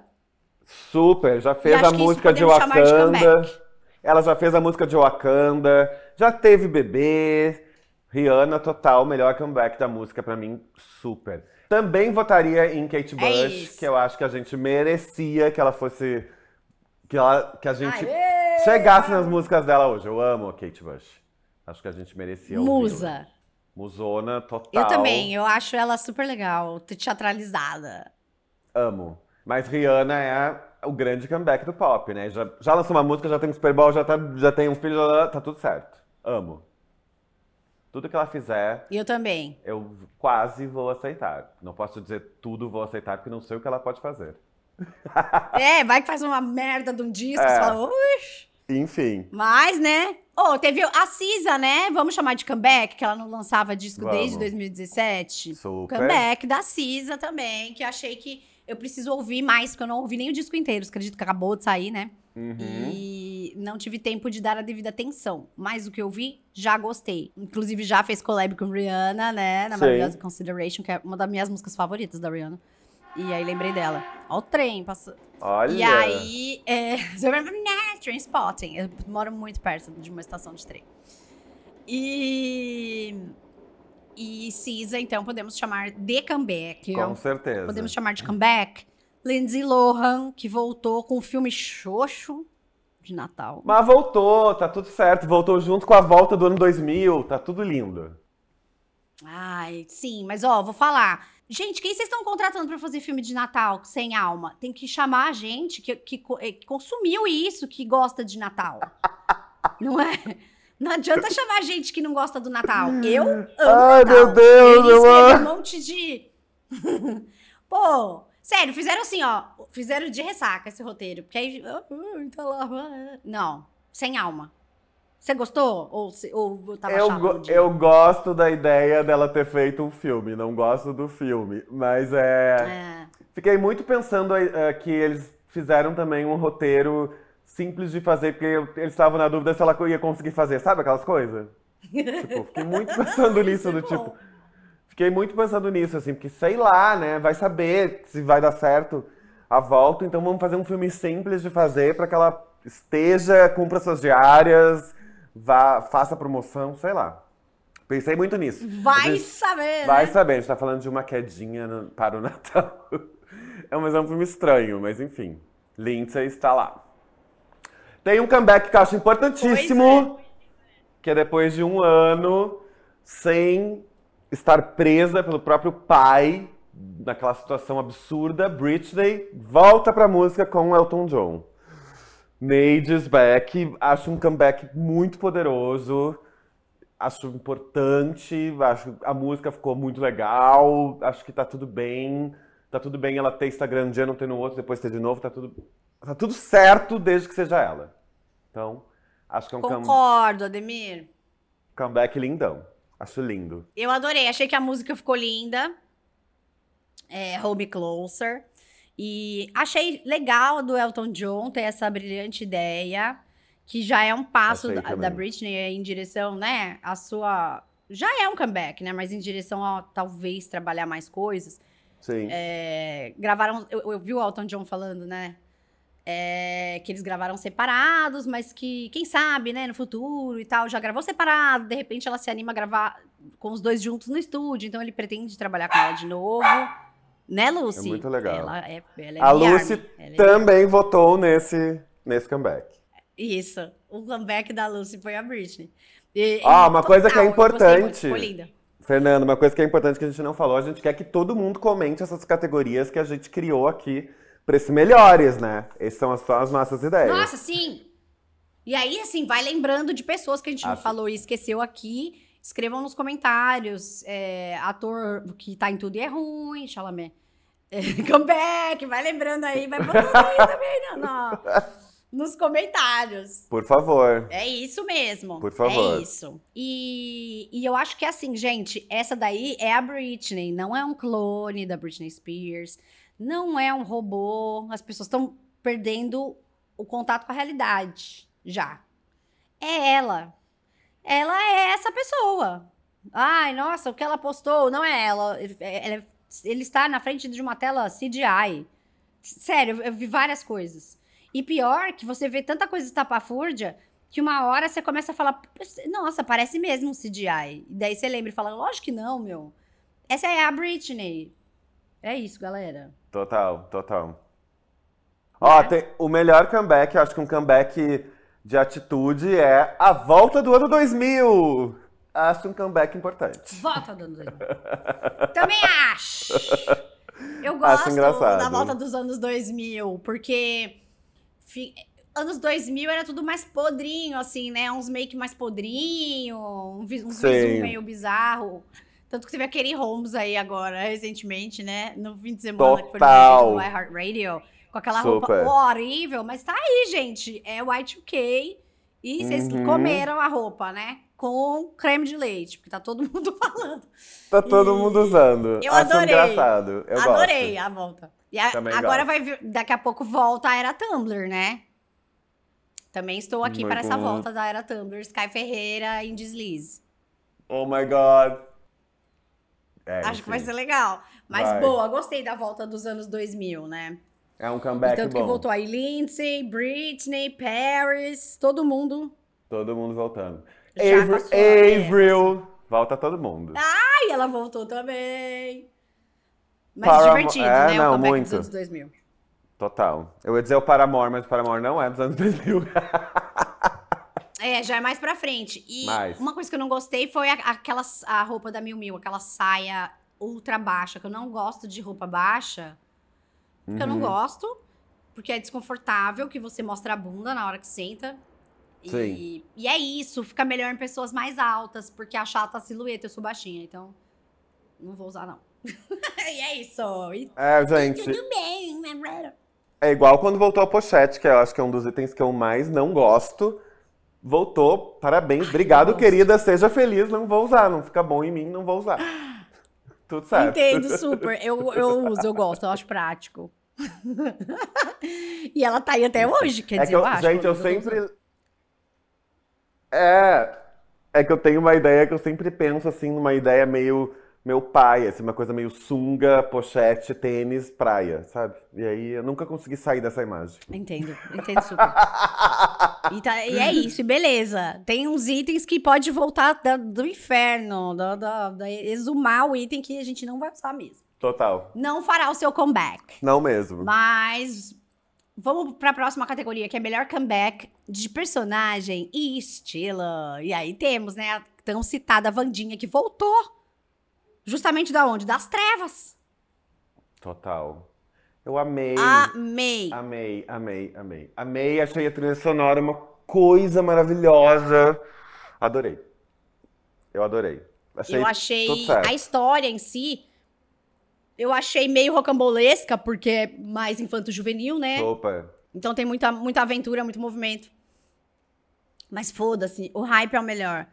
super. Já fez a música de de Wakanda. comeback. Ela já fez a música de Wakanda. Já teve bebê. Rihanna, total, melhor comeback da música pra mim, super. Também votaria em Kate É Bush, isso. que eu acho que a gente merecia que ela fosse. Que, ela, que a gente Aê! chegasse nas músicas dela hoje. Eu amo a Kate Bush. Acho que a gente merecia. Musa. Musona, total. Eu também, eu acho ela super legal, teatralizada. Amo. Mas Rihanna é o grande comeback do pop, né? Já, já lançou uma música, já tem um Super Bowl, já, tá, já tem um filho, já tá tudo certo. Amo. Tudo que ela fizer, Eu também. eu quase vou aceitar. Não posso dizer tudo vou aceitar, porque não sei o que ela pode fazer. É, vai que faz uma merda de um disco, É. você fala, "Ux". Enfim. Mas, né? Oh, teve a Cisa, né? Vamos chamar de comeback, que ela não lançava disco Vamos. desde 2017. Super. Comeback da Cisa também, que achei que eu preciso ouvir mais, porque eu não ouvi nem o disco inteiro. Acredito que acabou de sair, né? Uhum. E não tive tempo de dar a devida atenção. Mas o que eu vi, já gostei. Inclusive, já fez collab com Rihanna, né? Na Sim. maravilhosa Consideration, que é uma das minhas músicas favoritas da Rihanna. E aí lembrei dela. Ó o trem passando. Olha. E aí, é, né, Trainspotting. Eu moro muito perto de uma estação de trem. E. E Cisa, então, podemos chamar de comeback. Com certeza. Podemos chamar de comeback. Lindsay Lohan, que voltou com o filme Xoxo de Natal. Mas voltou, tá tudo certo. Voltou junto com a volta do ano 2000, tá tudo lindo. Ai, sim, mas ó, vou falar. Gente, quem vocês estão contratando pra fazer filme de Natal sem alma? Tem que chamar a gente que, que, que consumiu isso, que gosta de Natal. Não é? Não adianta chamar gente que não gosta do Natal. Eu amo Ai, Natal. meu Deus, Eles eu amo. um monte de... Pô, sério, fizeram assim, ó. Fizeram de ressaca esse roteiro. Porque aí... tá. Não, sem alma. Você gostou? Ou, se- ou tava Eu, go- dia? eu gosto da ideia dela ter feito um filme, não gosto do filme. Mas é. É. Fiquei muito pensando eh, que eles fizeram também um roteiro simples de fazer, porque eles estavam na dúvida se ela ia conseguir fazer, sabe aquelas coisas? Tipo, fiquei muito pensando nisso, do tipo. bom. Fiquei muito pensando nisso, assim, porque sei lá, né? Vai saber se vai dar certo a volta, então vamos fazer um filme simples de fazer pra que ela esteja, cumpra suas diárias, vá, faça promoção, sei lá. Pensei muito nisso. Vai gente- saber, Vai né? saber, a gente tá falando de uma quedinha no- para o Natal. É um, mas é um filme estranho, mas enfim. Lindsay está lá. Tem um comeback que eu acho importantíssimo, Pois que é depois de um ano sem estar presa pelo próprio pai, naquela situação absurda, Britney volta pra música com Elton John. Nages back, acho um comeback muito poderoso, acho importante, acho a música ficou muito legal, acho que tá tudo bem, tá tudo bem ela ter Instagram um dia, não ter no outro, depois ter de novo, tá tudo, tá tudo certo desde que seja ela. Então, acho que é um come- Concordo, Ademir. comeback lindão, acho lindo. Eu adorei, achei que a música ficou linda. É, Hold Me Closer. E achei legal do Elton John ter essa brilhante ideia, que já é um passo da, da Britney em direção, né, a sua... Já é um comeback, né, mas em direção a talvez trabalhar mais coisas. Sim. É, gravaram, eu, eu vi o Elton John falando, né, é, que eles gravaram separados, mas que, quem sabe, né, no futuro e tal, já gravou separado, de repente ela se anima a gravar com os dois juntos no estúdio, então ele pretende trabalhar com ela de novo. Né, Lucy? É muito legal. Ela é, ela é A Lucy é- Também votou nesse, nesse comeback. Isso. O comeback da Lucy foi a Britney. E- Ah, uma coisa que é muito, importante. Ficou linda. Fernando, uma coisa que é importante que a gente não falou, a gente quer que todo mundo comente essas categorias que a gente criou aqui esses melhores, né? Essas são as- só as nossas ideias. Nossa, sim! E aí, assim, vai lembrando de pessoas que a gente não Acho- falou e esqueceu aqui. Escrevam nos comentários. é, ator que tá em tudo e é ruim, Chalamet. É, comeback, vai lembrando aí, vai botando aí também no- no- nos comentários. Por favor. É isso mesmo. Por favor. É isso. E, e eu acho que assim, gente, essa daí é a Britney, não é um clone da Britney Spears, não é um robô. As pessoas estão perdendo o contato com a realidade já. É ela. Ela é essa pessoa. Ai, nossa, o que ela postou não é ela. Ela é- ele está na frente de uma tela CGI. Sério, eu vi várias coisas. E pior que você vê tanta coisa estapafúrdia que uma hora você começa a falar, nossa, parece mesmo um CGI. E daí você lembra e fala, lógico que não, meu. Essa é a Britney. É isso, galera. Total, total. Ó, Né? tem o melhor comeback, eu acho que um comeback de atitude é a volta do ano 2000. Acho um comeback importante. Volta do anos 2000. Também acho. Eu Acho gosto engraçado. da volta dos anos 2000, porque fi- anos 2000 era tudo mais podrinho, assim, né? Uns make mais podrinho, um vi- uns Sim. visu meio bizarro. Tanto que teve aquele Holmes aí agora, recentemente, né? No fim de semana, que foi no Total. iHeartRadio, com aquela Super. roupa horrível, mas tá aí, gente. É Y2K. E vocês Uhum. comeram a roupa, né? Com creme de leite, porque tá todo mundo falando. Tá todo E- mundo usando. Eu acho adorei. engraçado. Eu Adorei gosto. a volta. E a- agora gosto. vai daqui a pouco volta a era Tumblr, né? Também estou aqui para essa Muito. volta da era Tumblr. Sky Ferreira em deslize. Oh my god. É, Acho que vai enfim. ser legal. Mas Vai. boa, gostei da volta dos anos 2000, né? É um comeback Tanto bom. que voltou aí Lindsay, Britney, Paris, todo mundo. Todo mundo voltando. Já Avril, Avril. Volta todo mundo. Ai, ela voltou também. Mas Paramore- divertido, é, né? não, o comeback muito. dos anos 2000. Total. Eu ia dizer o Paramore, mas o Paramore não é dos anos 2000. É, já é mais pra frente. E Mais. uma coisa que eu não gostei foi a, aquela a roupa da Miu Miu, aquela saia ultra baixa, que eu não gosto de roupa baixa. Porque eu não Uhum. gosto, porque é desconfortável que você mostra a bunda na hora que senta. E, Sim. e é isso, fica melhor em pessoas mais altas, porque achata a silhueta, eu sou baixinha, então não vou usar não. e é isso. E É, gente. tudo bem, né? É igual quando voltou a pochete, que eu acho que é um dos itens que eu mais não gosto. Voltou, parabéns. Obrigado, querida. Seja feliz, não vou usar. Não fica bom em mim, não vou usar. Tudo certo. Entendo super. Eu, eu uso, eu gosto, eu acho prático. e ela tá aí até hoje, quer É dizer, que eu, eu acho. gente, eu sempre. É. É que eu tenho uma ideia que eu sempre penso assim, numa ideia meio meu pai, assim, uma coisa meio sunga, pochete, tênis, praia, sabe? E aí eu nunca consegui sair dessa imagem. Entendo, entendo super. E, tá- e é isso, e beleza. Tem uns itens que pode voltar da- do inferno, da, da- da- exumar o item que a gente não vai usar mesmo. Total. Não fará o seu comeback. Não mesmo. Mas vamos para a próxima categoria, que é melhor comeback de personagem e estilo. E aí temos, né, a tão citada Vandinha que voltou. Justamente da onde? Das trevas. Total. Eu amei. Amei. Amei, amei, amei. Amei, achei a trilha sonora uma coisa maravilhosa. Adorei. Eu adorei. Achei eu achei a história em si. Eu achei meio rocambolesca, porque é mais infanto-juvenil, né? Super. Então tem muita, muita aventura, muito movimento. Mas foda-se, o hype é o melhor.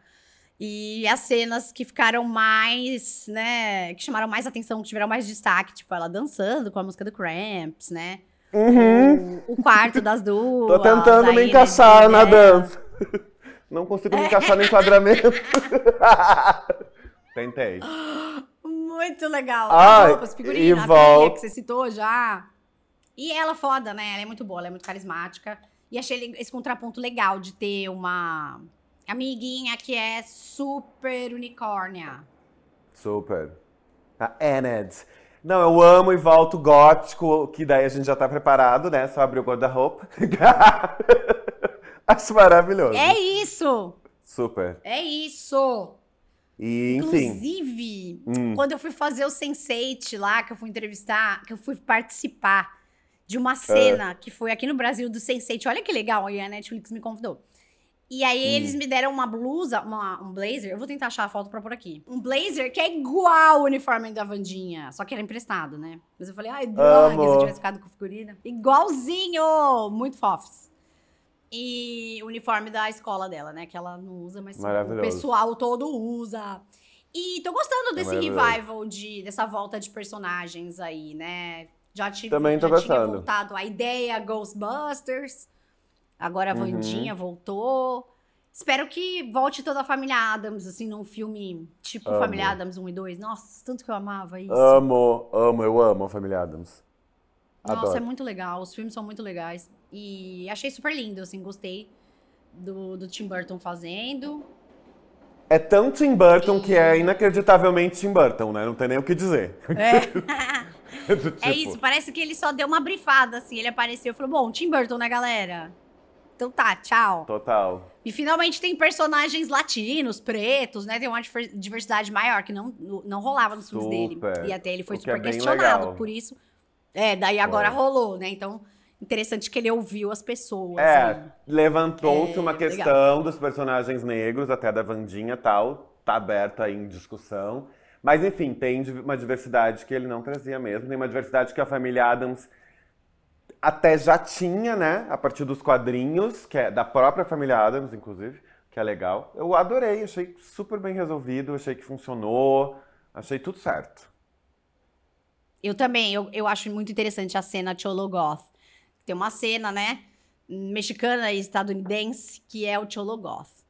E as cenas que ficaram mais, né? Que chamaram mais atenção, que tiveram mais destaque, tipo, ela dançando com a música do Cramps, né? O, o quarto das duas. Uhum. Tô tentando me encaixar na dança. Não consigo me encaixar no enquadramento. Tentei. Muito legal. Ai, As roupas, e volta- que você citou já. E ela foda, né? Ela é muito boa, ela é muito carismática. E achei esse contraponto legal de ter uma amiguinha que é super unicórnia. Super. A Ened. Não, eu amo e volto gótico, que daí a gente já tá preparado, né? Só abrir o guarda-roupa. Acho maravilhoso. É isso! Super. É isso! E, enfim. Inclusive, Hum. quando eu fui fazer o Sense8 lá, que eu fui entrevistar, que eu fui participar de uma cena que foi aqui no Brasil do Sense8. Olha que legal, aí a Netflix me convidou. E aí Hum. eles me deram uma blusa, uma- um blazer. Eu vou tentar achar a foto pra pôr aqui. Um blazer que é igual o uniforme da Vandinha, só que era emprestado, né? Mas eu falei, ai, droga, se eu tivesse ficado com figurina. Igualzinho! Muito fofs. E o uniforme da escola dela, né? Que ela não usa, mas o pessoal todo usa. E tô gostando desse maravilhoso. revival, de, dessa volta de personagens aí, né? Já, tive, Também tô já tinha gostando. voltado a ideia Ghostbusters. Agora a Uhum. Vandinha voltou. Espero que volte toda a família Adams, assim, num filme tipo Amo. Família Adams 1 e 2. Nossa, tanto que eu amava isso. Amo, amo, eu amo a família Adams. Nossa, Adoro. é muito legal. Os filmes são muito legais. E achei super lindo, assim, gostei do, do Tim Burton fazendo. É tão Tim Burton que é inacreditavelmente Tim Burton, né? Não tem nem o que dizer. É. É tipo, isso, parece que ele só deu uma brifada, assim. Ele apareceu e falou: Bom, Tim Burton, né, galera? Então tá, tchau. Total. E finalmente tem personagens latinos, pretos, né? Tem uma diversidade maior que não, não rolava nos filmes dele. E até ele foi O é super bem questionado legal. por isso. É, daí agora rolou, né? Então, interessante que ele ouviu as pessoas. É, né? levantou-se É, uma legal. questão dos personagens negros, até da Vandinha e tal. Tá aberta em discussão. Mas, enfim, tem uma diversidade que ele não trazia mesmo. Tem uma diversidade que a família Adams até já tinha, né? A partir dos quadrinhos, que é da própria família Adams, inclusive, que é legal. Eu adorei, achei super bem resolvido, achei que funcionou, achei tudo certo. Eu também, eu, eu acho muito interessante a cena Cholo Goth. Tem uma cena, né, mexicana e estadunidense, que é o Cholo Goth.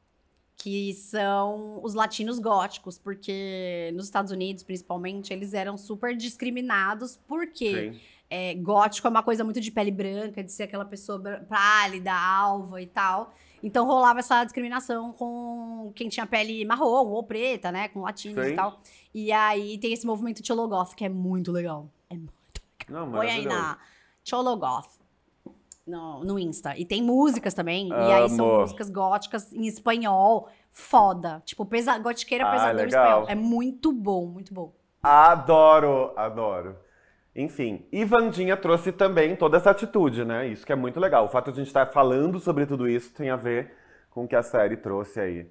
Que são os latinos góticos, porque nos Estados Unidos, principalmente, eles eram super discriminados, porque Sim. É, gótico é uma coisa muito de pele branca, de ser aquela pessoa pálida, alva e tal. Então rolava essa discriminação com quem tinha pele marrom ou preta, né? Com latinos Sim. e tal. E aí tem esse movimento Chologoth, que é muito legal. É muito legal. Não, Põe aí na Chologoth. No, no Insta. E tem músicas também. E aí são Amo. músicas góticas em espanhol. Foda. Tipo, pesa, gotiqueira Ah, pesadão em espanhol. É muito bom, muito bom. Adoro, adoro. Enfim, e Vandinha trouxe também toda essa atitude, né? Isso que é muito legal. O fato de a gente estar falando sobre tudo isso tem a ver com o que a série trouxe aí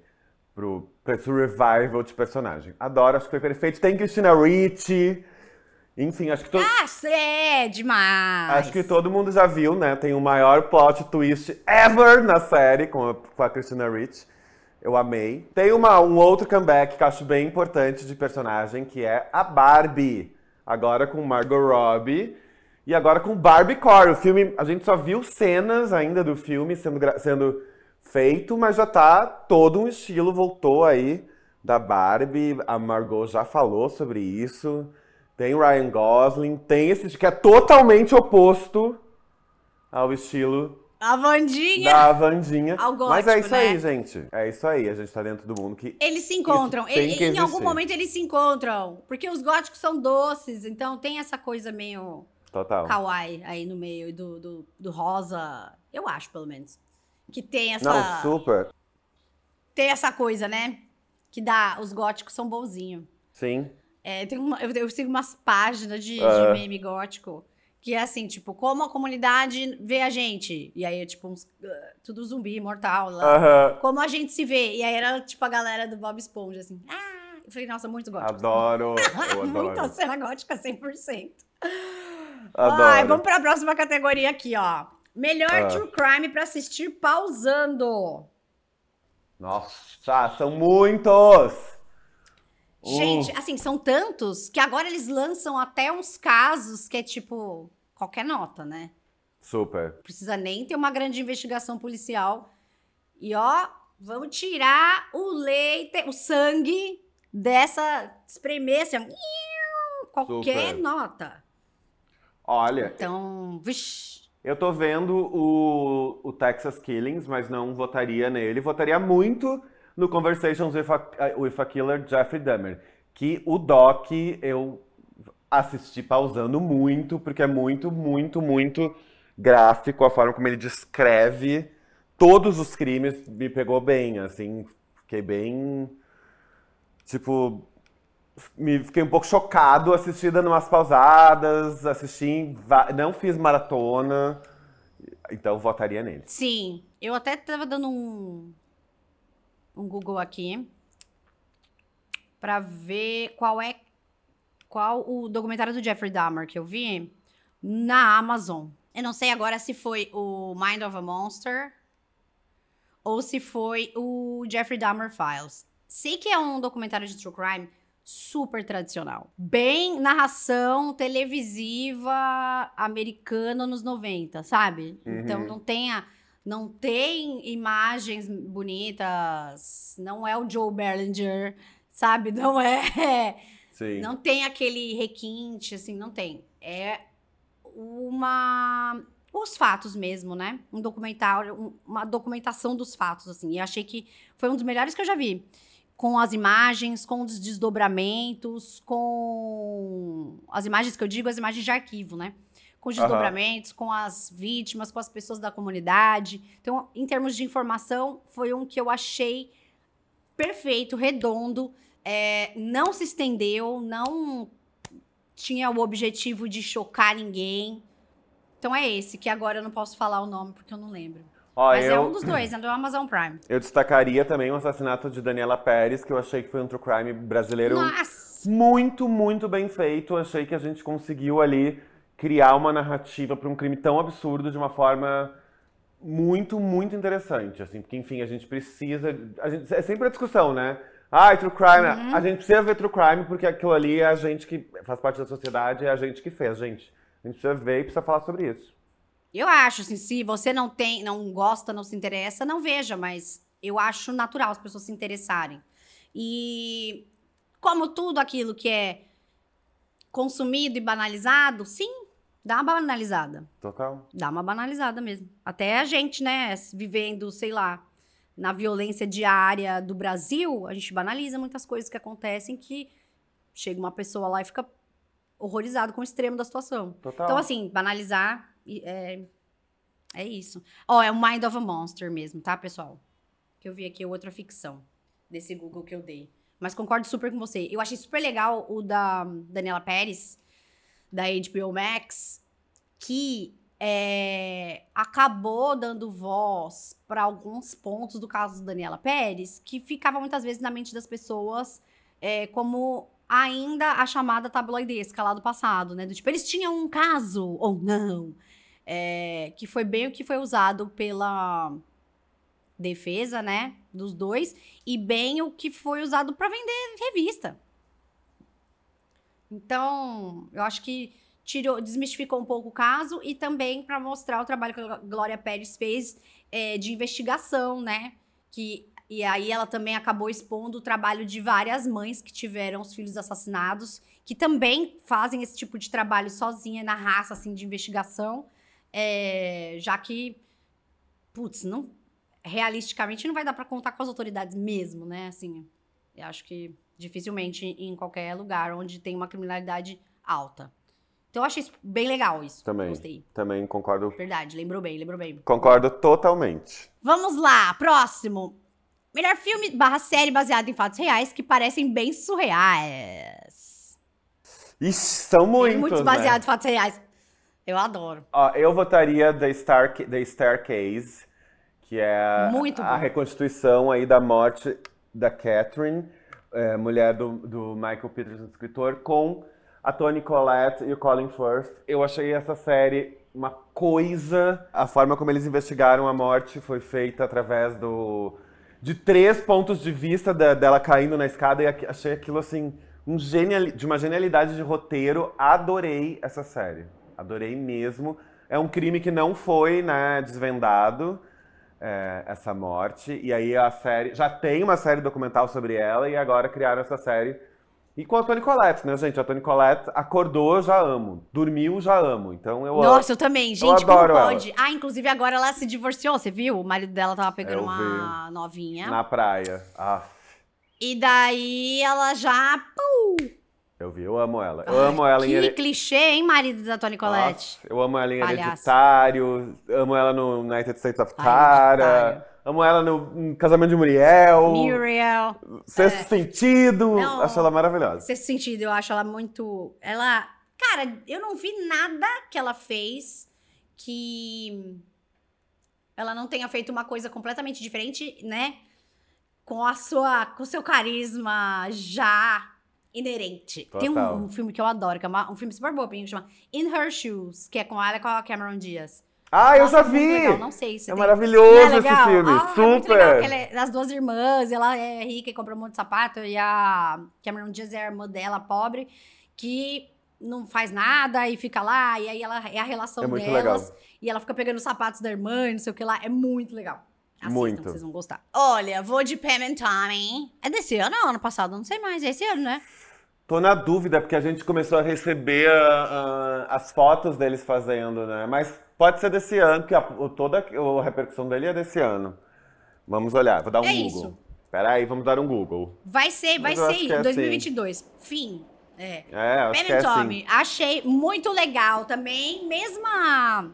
pro, pra esse revival de personagem. Adoro, acho que foi perfeito. Tem Christina Ricci. Enfim, acho que, to- Ah, é demais! acho que todo mundo já viu, né? Tem o maior plot twist ever na série com a, com a Christina Ricci. Eu amei. Tem uma, um outro comeback que eu acho bem importante de personagem, que é a Barbie. Agora com Margot Robbie. E agora com Barbie Core. O filme, a gente só viu cenas ainda do filme sendo, sendo feito, mas já tá todo um estilo, voltou aí da Barbie. A Margot já falou sobre isso. Tem Ryan Gosling, tem esse que é totalmente oposto ao estilo A Vandinha! da Vandinha. Ao Mas é isso aí, né? gente. É isso aí. A gente tá dentro do mundo que. Eles se encontram. Ele- em algum momento eles se encontram. Porque os góticos são doces, então tem essa coisa meio Total. kawaii aí no meio do, do, do rosa. Eu acho, pelo menos. Que tem essa, Não, super. tem essa coisa, né? Que dá. Os góticos são bonzinhos. Sim. É, tem uma, eu, eu sigo umas páginas de, de É. meme gótico Que é assim, tipo, como a comunidade vê a gente. E aí é tipo uns, uh, tudo zumbi, mortal lá. Aham. Como a gente se vê. E aí era tipo a galera do Bob Esponja, assim. Ah! Eu falei, nossa, muito gótico. Adoro. Eu Muito adoro. cena gótica 100%. Adoro. Ai, vamos pra próxima categoria aqui, ó. Melhor Ah. true crime pra assistir pausando. Nossa, são muitos! Gente, assim, são tantos que agora eles lançam até uns casos que é tipo qualquer nota, né? super. Precisa nem ter uma grande investigação policial. E ó, vamos tirar o leite, o sangue dessa espremer assim, qualquer Super. nota. Olha, Então, vixi. eu tô vendo o, o Texas Killings, mas não votaria nele. Votaria muito no Conversations with a, with a Killer Jeffrey Dahmer. Que o Doc eu assisti pausando muito, porque é muito, muito, muito gráfico a forma como ele descreve todos os crimes. Me pegou bem, assim. Fiquei bem. Tipo, me fiquei um pouco chocado assistindo umas pausadas, assisti, não fiz maratona, então votaria nele. Sim, eu até tava dando um, um Google aqui pra ver qual é qual o documentário do Jeffrey Dahmer que eu vi na Amazon. Eu não sei agora se foi o Mind of a Monster ou se foi o Jeffrey Dahmer Files. Sei que é um documentário de true crime super tradicional. Bem narração televisiva americana nos 90, sabe? Então Uhum. não tem a, não tem imagens bonitas, não é o Joe Berlinger, sabe? Não é Sim. não tem aquele requinte, assim, não tem. É uma. Os fatos mesmo, né? Um documentário, um- uma documentação dos fatos, assim. E achei que foi um dos melhores que eu já vi. Com as imagens, com os desdobramentos, com. As imagens que eu digo, as imagens de arquivo, né? Com os desdobramentos, com as vítimas, com as pessoas da comunidade. Então, em termos de informação, foi um que eu achei perfeito, redondo é, não se estendeu, não tinha o objetivo de chocar ninguém. Então é esse, que agora eu não posso falar o nome porque eu não lembro. Ó, Mas é eu, um dos dois, é do Amazon Prime. eu destacaria também o assassinato de Daniela Pérez, que eu achei que foi um true crime brasileiro Nossa! muito, muito bem feito. Achei que a gente conseguiu ali criar uma narrativa para um crime tão absurdo de uma forma muito, muito interessante, assim, porque enfim, a gente precisa, a gente, é sempre a discussão, né? Ah, true crime, Uhum. a gente precisa ver true crime porque aquilo ali é a gente que faz parte da sociedade, é a gente que fez, gente. A gente precisa ver e precisa falar sobre isso. Eu acho, assim, se você não tem, não gosta, não se interessa, não veja, mas eu acho natural as pessoas se interessarem. E como tudo aquilo que é consumido e banalizado, sim, dá uma banalizada. Total. Dá uma banalizada mesmo. Até a gente, né, vivendo, sei lá, na violência diária do Brasil, a gente banaliza muitas coisas que acontecem que chega uma pessoa lá e fica horrorizado com o extremo da situação. Total. Então, assim, banalizar é, é isso. Ó, é o Mind of a Monster mesmo, tá, pessoal? Que eu vi aqui, outra ficção desse Google que eu dei. Mas concordo super com você. Eu achei super legal o da Daniela Pérez, da HBO Max, que é, acabou dando voz para alguns pontos do caso da Daniela Pérez, que ficava muitas vezes na mente das pessoas é, como ainda a chamada tabloidesca lá do passado, né? Do tipo, eles tinham um caso ou não. É, que foi bem o que foi usado pela defesa, né? Dos dois, e bem o que foi usado para vender revista. Então, eu acho que tirou, desmistificou um pouco o caso e também para mostrar o trabalho que a Glória Pérez fez é, de investigação, né? Que, e aí ela também acabou expondo o trabalho de várias mães que tiveram os filhos assassinados, que também fazem esse tipo de trabalho sozinha na raça, assim, de investigação, é, já que, putz, não, realisticamente não vai dar para contar com as autoridades mesmo, né? Assim, eu acho que dificilmente em qualquer lugar onde tem uma criminalidade alta. Então eu achei bem legal isso. Também. Gostei. Também concordo, Verdade, lembrou bem, lembrou bem. concordo totalmente. Vamos lá, próximo. Melhor filme barra série baseado em fatos reais que parecem bem surreais. Ixi, são Tem muitos, muitos né? baseados em fatos reais. Eu adoro. Ó, eu votaria The, Star, The Staircase, que é Muito a bom. reconstituição aí da morte da Catherine, é, mulher do, do Michael Peterson, escritor, com a Toni Collette e o Colin Firth. Eu achei essa série uma coisa. A forma como eles investigaram a morte foi feita através do de três pontos de vista da- dela caindo na escada e achei aquilo assim um geniali- de uma genialidade de roteiro. Adorei essa série. Adorei mesmo. É um crime que não foi né, desvendado, é, essa morte. E aí a série. Já tem uma série documental sobre ela e agora criaram essa série. E com a Toni Collette, né, gente? A Toni Collette acordou, já amo. Dormiu, já amo. Então eu Nossa, eu também. Gente, como adoro ela. pode? Ah, inclusive agora ela se divorciou, você viu? O marido dela tava pegando Eu uma novinha. na praia. Ah, E daí ela já. Pum, eu vi, eu amo ela. Eu Ai, amo ela em Que clichê, hein, marido da Toni Collette? Nossa, eu amo ela em Palhaço. Hereditário, amo ela no United States of Tara, amo ela no Casamento de Muriel, Muriel. Sexto Sentido, Não. acho ela maravilhosa. Sexto sentido, eu acho ela muito. Ela. Cara, eu não vi nada que ela fez que ela não tenha feito uma coisa completamente diferente, né? Com a sua. com o seu carisma já inerente. Tem Total. um, um filme que eu adoro, que é uma- um filme super bobinho, que chama In Her Shoes, que é com ela e com a Cameron Diaz. Ah, eu Nossa, já vi! legal, Não sei se É tem- maravilhoso é esse legal? filme, Ah, é muito legal, super! porque ela é das duas irmãs, ela é rica e compra um monte de sapato, e a Cameron Diaz é a irmã dela, pobre, que não faz nada e fica lá, e aí ela é a relação É delas, legal. e ela fica pegando os sapatos da irmã e não sei o que lá, é muito legal. Assistam, Muito. vocês vão gostar. Olha, vou de Pam and Tommy. É desse ano ou ano passado? Não sei mais, é esse ano, né? Tô na dúvida, porque a gente começou a receber ah, ah, as fotos deles fazendo, né? Mas pode ser desse ano, porque a, toda a repercussão dele é desse ano. Vamos olhar, vou dar um É Google. isso. Pera aí, vamos dar um Google. Vai ser, vai ser que é assim. 2022. Fim. É. É, acho Ben que é and assim. Tommy, achei muito legal também, mesma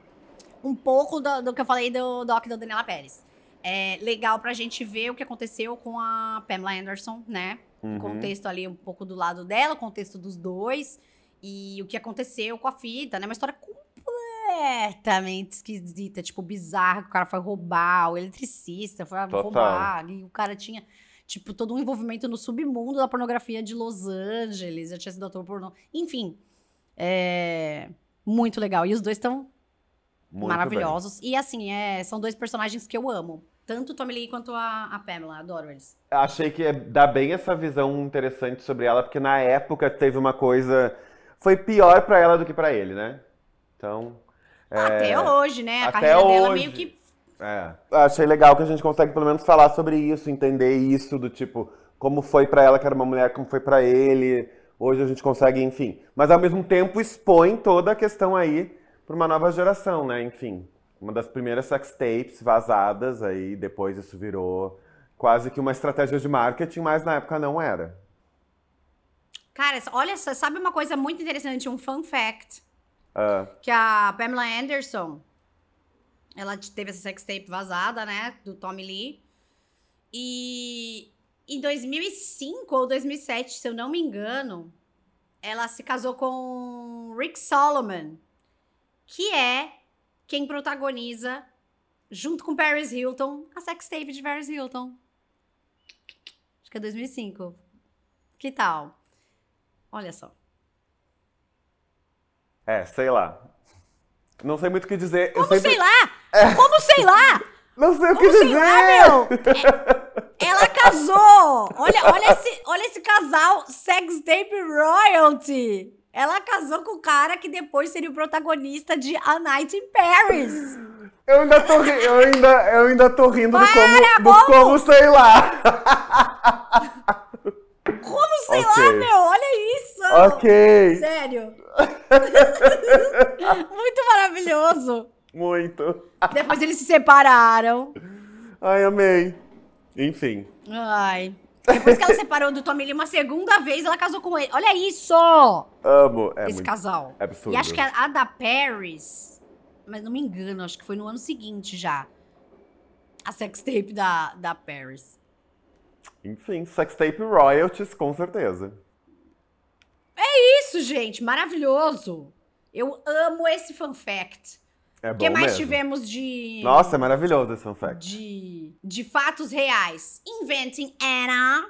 um pouco do, do que eu falei do doc da Daniela Pérez. É legal pra gente ver o que aconteceu com a Pamela Anderson, né? Uhum. O contexto ali um pouco do lado dela, o contexto dos dois e o que aconteceu com a fita, né? Uma história completamente esquisita, tipo, bizarra, que o cara foi roubar, o eletricista foi Total. roubar, e o cara tinha tipo, todo um envolvimento no submundo da pornografia de Los Angeles, já tinha sido ator pornô. Enfim, é muito legal. E os dois estão maravilhosos. E assim, é, são dois personagens que eu amo. Tanto o Tommy Lee quanto a, a Pamela. Adoro eles. Achei que dá bem essa visão interessante sobre ela, porque na época teve uma coisa. Foi pior pra ela do que pra ele, né? Então. é, Até hoje, né? A até carreira dela hoje. meio que. É. Achei legal que a gente consegue pelo menos falar sobre isso, entender isso, do tipo, como foi pra ela que era uma mulher, como foi pra ele. Hoje a gente consegue, enfim. Mas ao mesmo tempo expõe toda a questão aí pra uma nova geração, né? Enfim. Uma das primeiras sex tapes vazadas, aí depois isso virou quase que uma estratégia de marketing, mas na época não era. Cara, olha só, sabe uma coisa muito interessante? Um fun fact. Ah, Que a Pamela Anderson, ela teve essa sextape vazada, né? Do Tommy Lee. E em 2005 ou 2007, se eu não me engano, ela se casou com Rick Solomon, que é quem protagoniza, junto com Paris Hilton, a sextape de Paris Hilton. Acho que é 2005. Que tal? Olha só. é, sei lá. Não sei muito o que dizer. Como sempre... sei lá? Como sei lá? Não sei o que Como dizer! lá? É- ela casou! Olha, olha, esse, olha esse casal Sextape Royalty! Ela casou com o cara que depois seria o protagonista de A Night in Paris. Eu ainda tô, ri- eu ainda, eu ainda tô rindo do Para, como, do bobo! como sei lá. Como sei lá, Ok. meu? Olha isso! ok, Sério. Muito maravilhoso. muito. Depois eles se separaram. Ai, amei. Enfim, Ai. Depois que ela separou do Tommy Lee uma segunda vez, ela casou com ele. Olha isso! amo. É esse muito casal. é absurdo. E acho que a, a da Paris, mas não me engano, acho que foi no ano seguinte já. A sextape da, da Paris. Enfim, sextape royalties, com certeza. Isso, gente, maravilhoso. Eu amo esse fun fact. É O bom que mais mesmo. tivemos de. Nossa, é maravilhoso esse fun fact. De, de fatos reais. Inventing Anna.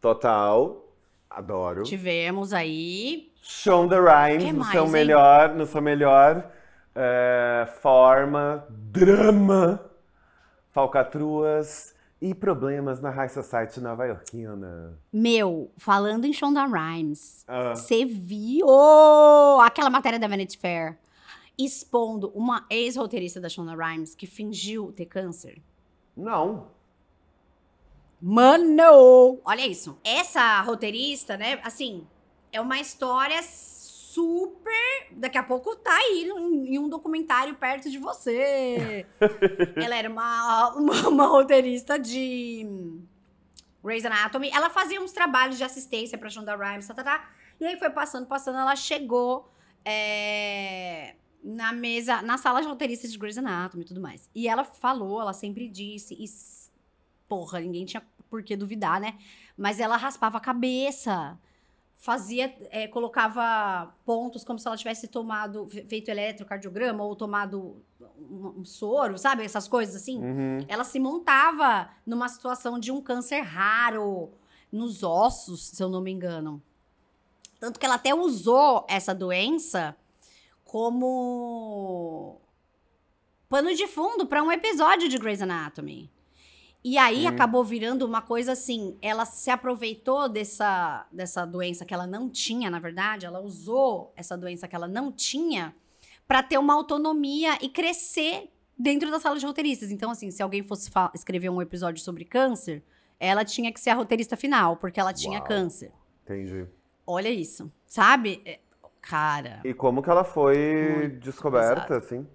Total. Adoro. Tivemos aí. Shonda Que Rhimes no mais, seu hein? melhor, no seu melhor é, forma, drama, falcatruas e problemas na High Society nova-iorquina. Meu, falando em Shonda Rhimes, Ah. você viu aquela matéria da Vanity Fair expondo uma ex-roteirista da Shonda Rhimes que fingiu ter câncer? Não. Mano! Olha isso. Essa roteirista, né? Assim, é uma história super. Daqui a pouco tá aí em um documentário perto de você. Ela era uma, uma, uma roteirista de Grey's Anatomy. Ela fazia uns trabalhos de assistência pra Shonda Rhimes, tá, tá, tá. E aí foi passando, passando, ela chegou é, na mesa, na sala de roteiristas de Grey's Anatomy e tudo mais. E ela falou, ela sempre disse, e porra, ninguém tinha por que duvidar, né? Mas ela raspava a cabeça, fazia, é, colocava pontos como se ela tivesse tomado, fe- feito eletrocardiograma ou tomado um, um soro, sabe? Essas coisas assim. Uhum. Ela se montava numa situação de um câncer raro nos ossos, se eu não me engano. Tanto que ela até usou essa doença como pano de fundo para um episódio de Grey's Anatomy. E aí Hum. acabou virando uma coisa assim, ela se aproveitou dessa, dessa doença que ela não tinha, na verdade, ela usou essa doença que ela não tinha para ter uma autonomia e crescer dentro da sala de roteiristas. Então, assim, se alguém fosse escrever um episódio sobre câncer, ela tinha que ser a roteirista final, porque ela tinha Uau. câncer. Entendi. Olha isso, sabe? É, Cara, E como que ela foi descoberta, pesado. assim?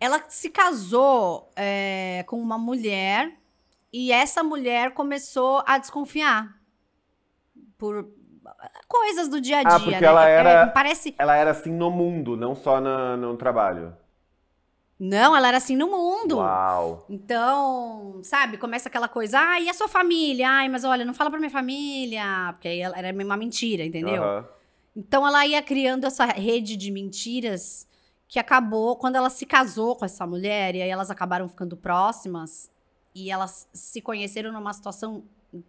ela se casou é, com uma mulher e essa mulher começou a desconfiar por coisas do dia a dia. Ah, porque né? ela É, era- parece. Ela era assim no mundo, não só na- no trabalho. Não, ela era assim no mundo. Uau. Então, sabe, começa aquela coisa, ai, e a sua família? Ai, mas olha, não fala pra minha família, porque aí ela- era uma mentira, entendeu? Aham. Então ela ia criando essa rede de mentiras que acabou quando ela se casou com essa mulher e aí elas acabaram ficando próximas e elas se conheceram numa situação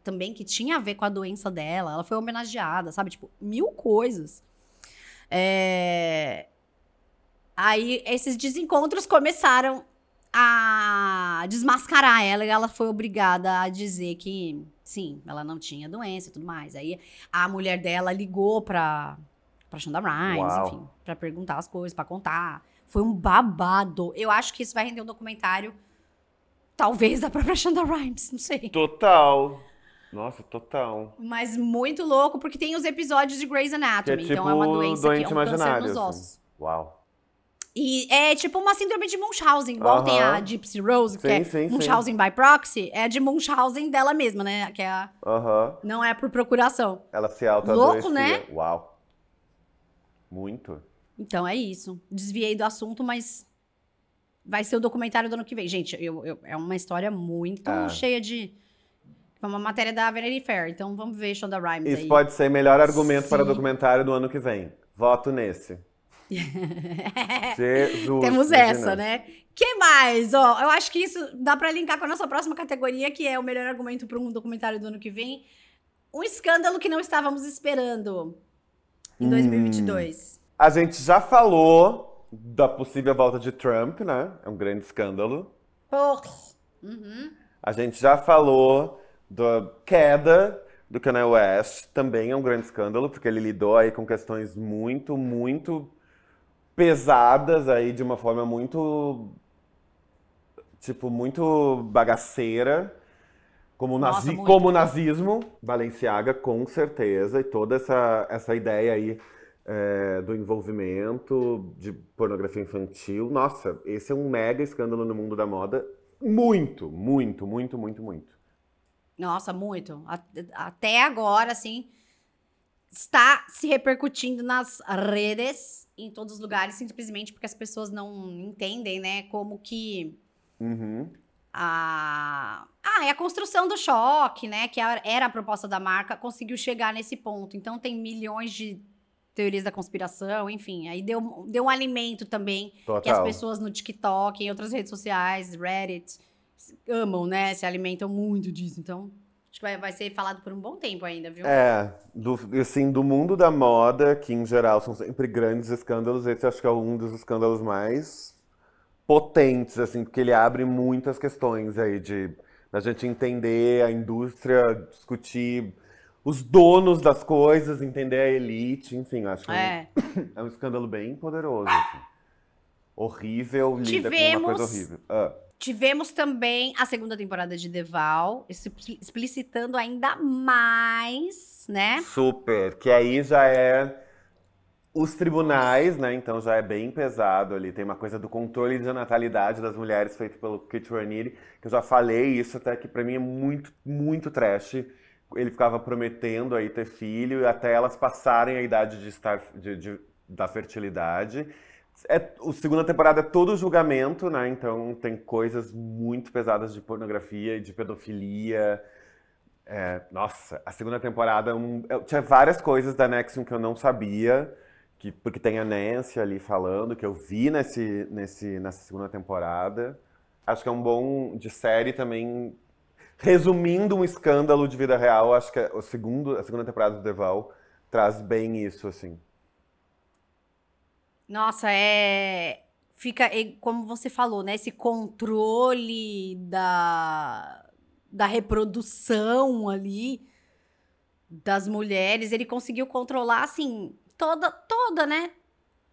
também que tinha a ver com a doença dela. Ela foi homenageada, sabe? Tipo, mil coisas. É... Aí esses desencontros começaram a desmascarar ela e ela foi obrigada a dizer que sim, ela não tinha doença e tudo mais. Aí a mulher dela ligou pra, pra Shonda Rhimes, Uau. enfim, pra perguntar as coisas, pra contar. Foi um babado. Eu acho que isso vai render um documentário, talvez da própria Shonda Rhimes, não sei. Total. Nossa, total. Mas muito louco, porque tem os episódios de Grey's Que é Anatomy. tipo então é uma doença que é um câncer nos assim. ossos. Uau. E é tipo uma síndrome de Munchausen, igual tem a. Gypsy Rose, que Sim, é sim, sim. Munchausen by proxy, é de Munchausen dela mesma, né? Que é a- não é por procuração. Ela se auto Louco, né? Uau. Muito. Então é isso. Desviei do assunto, mas vai ser o documentário do ano que vem. Gente, eu, eu- é uma história muito Ah. cheia de. Foi uma matéria da Vanity Fair, então vamos ver Shonda Rhimes Isso aí. pode ser melhor argumento para Sim. documentário do ano que vem. Voto nesse. Jesus. Temos imagina. essa, né? que mais? Ó, eu acho que isso dá pra linkar com a nossa próxima categoria, que é o melhor argumento para um documentário do ano que vem. Um escândalo que não estávamos esperando em Hum. 2022. A gente já falou da possível volta de Trump, né? É um grande escândalo. Porra. Uhum. A gente já falou da queda do Kanye West, também é um grande escândalo, porque ele lidou aí com questões muito, muito pesadas aí de uma forma muito tipo muito bagaceira, como o nazi, como nazismo, Balenciaga com certeza e toda essa essa ideia aí é, do envolvimento de pornografia infantil. Nossa, esse é um mega escândalo no mundo da moda. Muito, muito, muito, muito, muito. Nossa, muito. Até agora, assim, está se repercutindo nas redes, em todos os lugares, simplesmente porque as pessoas não entendem, né, como que Uhum. a... Ah, é a construção do choque, né, que era a proposta da marca, conseguiu chegar nesse ponto. Então, tem milhões de teorias da conspiração, enfim. Aí deu, deu um alimento também Total. que as pessoas no TikTok, em outras redes sociais, Reddit, amam, né? Se alimentam muito disso. Então, acho que vai, vai ser falado por um bom tempo ainda, viu? É, do, assim, do mundo da moda, que em geral são sempre grandes escândalos, esse acho que é um dos escândalos mais potentes, assim, porque ele abre muitas questões aí de da gente entender a indústria, discutir os donos das coisas, entender a elite, enfim, acho que é, um, É. é um escândalo bem poderoso. assim. Horrível, lida com uma coisa horrível. Ah, Tivemos também a segunda temporada de Deval, expli- explicitando ainda mais, né? super, que aí já é os tribunais, né? Então já é bem pesado ali. Tem uma coisa do controle de natalidade das mulheres feito pelo Kit Raniere, que eu já falei isso até que pra mim é muito, muito trash. Ele ficava prometendo aí ter filho até elas passarem a idade de estar de- de- da fertilidade. É, a segunda temporada é todo julgamento, né? Então tem coisas muito pesadas de pornografia e de pedofilia. É, nossa, a segunda temporada um- eu- tinha várias coisas da Nexium que eu não sabia, que, porque tem a Nancy ali falando, que eu vi nesse, nesse, nessa segunda temporada. Acho que é um bom de série também. Resumindo um escândalo de vida real, acho que o segundo, a segunda temporada do Deval traz bem isso, assim. Nossa, é. Fica, como você falou, né? Esse controle da, da reprodução ali das mulheres. Ele conseguiu controlar, assim, toda, toda, né?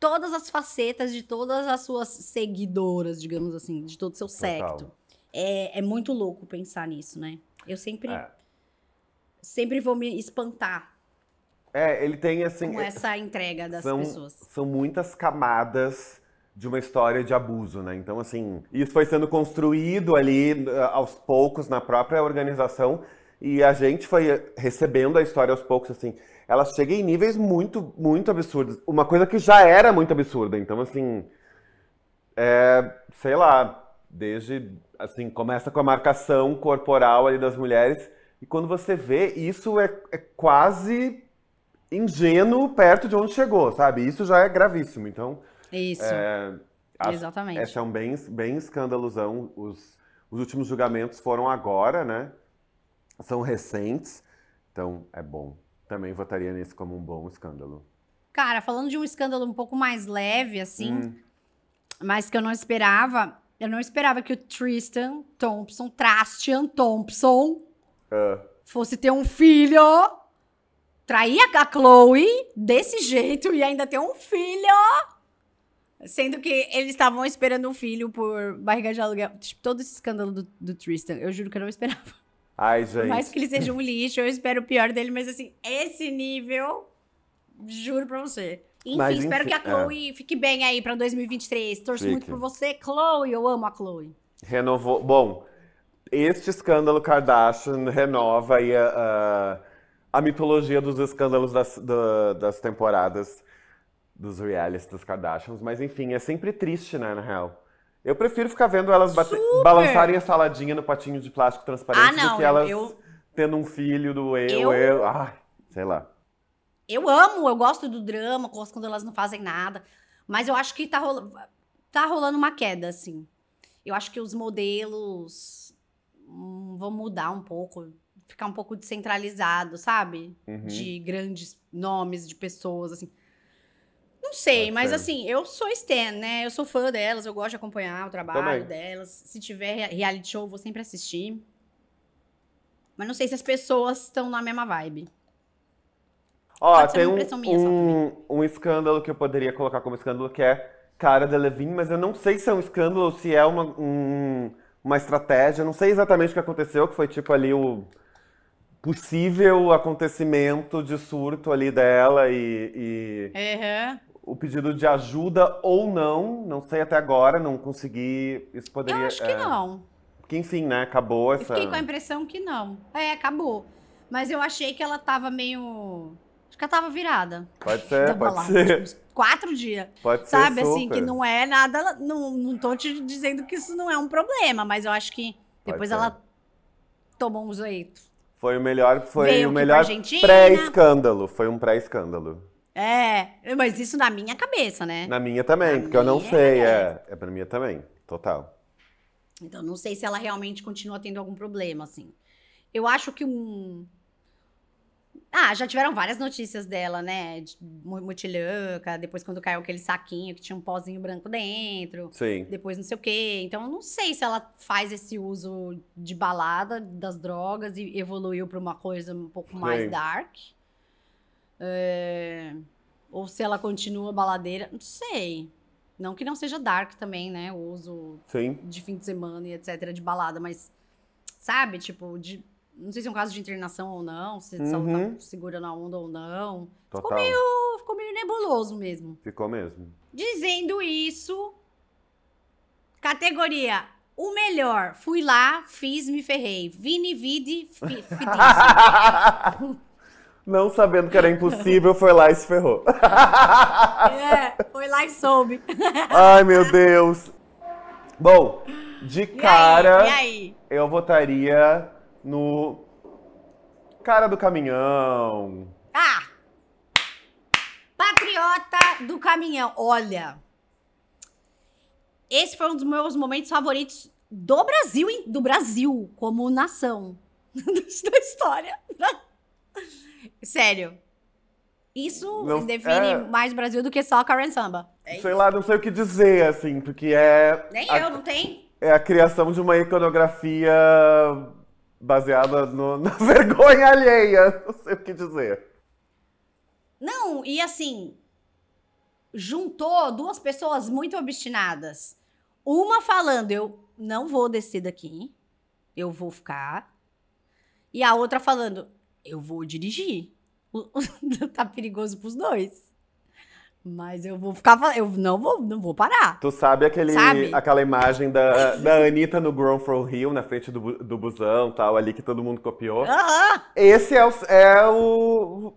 Todas as facetas de todas as suas seguidoras, digamos assim, de todo o seu secto. É, é muito louco pensar nisso, né? Eu sempre, É. sempre vou me espantar É, ele tem assim. com essa entrega das são, pessoas. são muitas camadas de uma história de abuso, né? Então, assim, isso foi sendo construído ali eh, aos poucos na própria organização e a gente foi recebendo a história aos poucos, assim. Ela chega em níveis muito, muito absurdos. Uma coisa que já era muito absurda. Então, assim, é, sei lá, desde, assim, começa com a marcação corporal ali das mulheres e quando você vê, isso é, é quase ingênuo perto de onde chegou, sabe? Isso já é gravíssimo. Então, Isso, é, acho- exatamente. esse é um bem, bem escandalosão. Os, os últimos julgamentos foram agora, né? São recentes. Então, é bom. Também votaria nesse como um bom escândalo. Cara, falando de um escândalo um pouco mais leve, assim, Hum. mas que eu não esperava, eu não esperava que o Tristan Thompson, Trastian Thompson, Ah, fosse ter um filho, trair a Chloe desse jeito e ainda ter um filho. Sendo que eles estavam esperando um filho por barriga de aluguel. Tipo, todo esse escândalo do, do Tristan, eu juro que eu não esperava. Ai, Por gente. mais que ele seja um lixo, eu espero o pior dele, mas assim, esse nível, juro pra você. Enfim, Mas, espero enfim, é. que a Chloe fique bem aí pra 2023. Torço Fique. muito por você, Chloe. Eu amo a Chloe. Renovou. Bom, este escândalo Kardashian renova aí a, a, mitologia dos escândalos das, da- das temporadas dos realities dos Kardashians. Mas enfim, é sempre triste, né, na real. Eu prefiro ficar vendo elas bate- Super! balançarem a saladinha no potinho de plástico transparente Ah, não, do que elas eu- tendo um filho do eu, Eu- eu. Ai, sei lá. Eu amo, eu gosto do drama, gosto quando elas não fazem nada. Mas eu acho que tá rolando, tá rolando uma queda, assim. Eu acho que os modelos hum, vão mudar um pouco. Ficar um pouco descentralizado, sabe? Uhum. De grandes nomes de pessoas, assim. Não sei, Pode mas ser. assim, eu sou Stan, né? Eu sou fã delas, eu gosto de acompanhar o trabalho Também. delas. Se tiver rea- reality show, eu vou sempre assistir. Mas não sei se as pessoas estão na mesma vibe. Ó, Pode tem um, minha um, um escândalo que eu poderia colocar como escândalo que é Cara Delevingne, mas eu não sei se é um escândalo ou se é uma, um- uma estratégia. Eu não sei exatamente o que aconteceu, que foi tipo ali o possível acontecimento de surto ali dela e, e o pedido de ajuda ou não. Não sei até agora, não consegui. Isso poderia. Eu acho que é, não. Porque enfim, né? Acabou Eu essa. fiquei com a impressão que não. É, acabou. Mas eu achei que ela tava meio. Acho que ela tava virada. Pode ser, pode ser. uns quatro dias. Pode Sabe, ser. assim, que não é nada. Não, não tô te dizendo que isso não é um problema, mas eu acho que depois ela tomou um jeito. Foi o melhor, foi Veio o melhor pré-escândalo. Foi um pré-escândalo. É, mas isso na minha cabeça, né? Na minha também, Na porque eu não minha, sei. é. É, é pra minha também. Total. Então, não sei se ela realmente continua tendo algum problema, assim. Eu acho que um. Ah, já tiveram várias notícias dela, né? De mutilhanca, depois quando caiu aquele saquinho que tinha um pozinho branco dentro, Sim. depois não sei o quê. Então, eu não sei se ela faz esse uso de balada das drogas e evoluiu pra uma coisa um pouco mais Sim. dark. É, Ou se ela continua baladeira, não sei. Não que não seja dark também, né? O uso Sim. de fim de semana e etc, de balada, mas sabe, tipo, de não sei se é um caso de internação ou não, se ela Uhum. tá segurando a onda ou não. Total. Pô, Ficou meio nebuloso mesmo. Ficou mesmo. Dizendo isso, categoria o melhor, fui lá, fiz, me ferrei. Vini, vide, fi. Não sabendo que era impossível, foi lá e se ferrou. é, foi lá e soube. Ai, meu Deus. Bom, de E cara, aí? E aí? eu votaria no cara do caminhão. Ah! Patriota do caminhão. Olha. Esse foi um dos meus momentos favoritos do Brasil, hein? do Brasil, como nação. da história. Sério. Isso Não- define é. mais Brasil do que só Karen Samba. É Sei lá, não sei o que dizer, assim, porque é. Nem a, eu, não tem? É a criação de uma iconografia baseada no- na vergonha alheia. Não sei o que dizer. Não, e assim, juntou duas pessoas muito obstinadas. Uma falando, eu não vou descer daqui, eu vou ficar. E a outra falando, eu vou dirigir. Tá perigoso pros dois. Mas eu vou ficar, eu não vou, não vou parar. Tu sabe, aquele, Sabe? aquela imagem da, da Anitta no Grown for Hill, na frente do, do busão tal, ali que todo mundo copiou? Aham. Esse é o, é o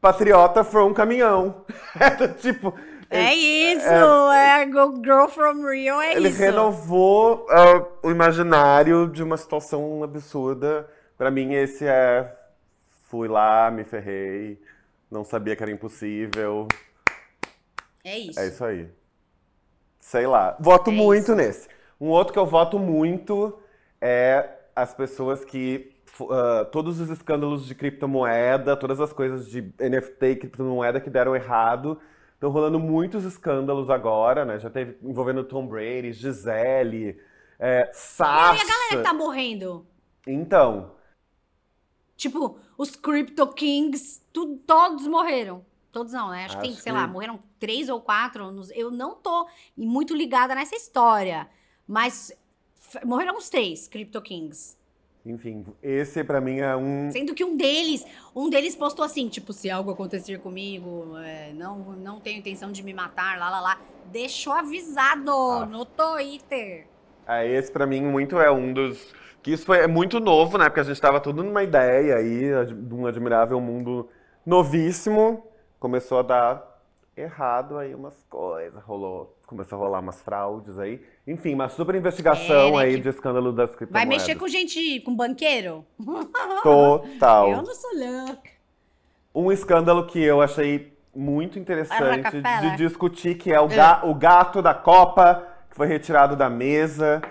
patriota from caminhão. É, tipo, É isso, é, Go Girl from Rio, é ele isso. renovou ah, o imaginário de uma situação absurda. Pra mim, esse é. Fui lá, me ferrei, não sabia que era impossível. É isso. É isso aí. Sei lá. Voto É muito isso. nesse. Um outro que eu voto muito é as pessoas que. ah, todos os escândalos de criptomoeda, todas as coisas de NFT e criptomoeda que deram errado. Estão rolando muitos escândalos agora, né? Já teve envolvendo Tom Brady, Gisele, é, E Sasha. a galera que tá morrendo? Então, Tipo, os Crypto Kings, tu- todos morreram. Todos não, né? Acho, que tem, Acho sei que- lá, morreram três ou quatro. nos- Eu não tô muito ligada nessa história. Mas morreram uns três Crypto Kings. enfim, esse pra mim é um. Sendo que um deles, um deles postou assim, tipo, se algo acontecer comigo, é, não, não tenho intenção de me matar, lá, lá, lá. Deixou avisado Ah. no Twitter. É, esse pra mim muito é um dos. Que isso foi é muito novo, né? Porque a gente tava tudo numa ideia aí, de um admirável mundo novíssimo. Começou a dar errado aí umas coisas, rolou. Começou a rolar umas fraudes aí. Enfim, uma super investigação É, né, aí que de escândalo das Vai criptomoedas. mexer com gente, com banqueiro? Total. Eu não sou louca. Um escândalo que eu achei muito interessante Rockefeller. de discutir, que é o, ga- o gato da Copa, que foi retirado da mesa.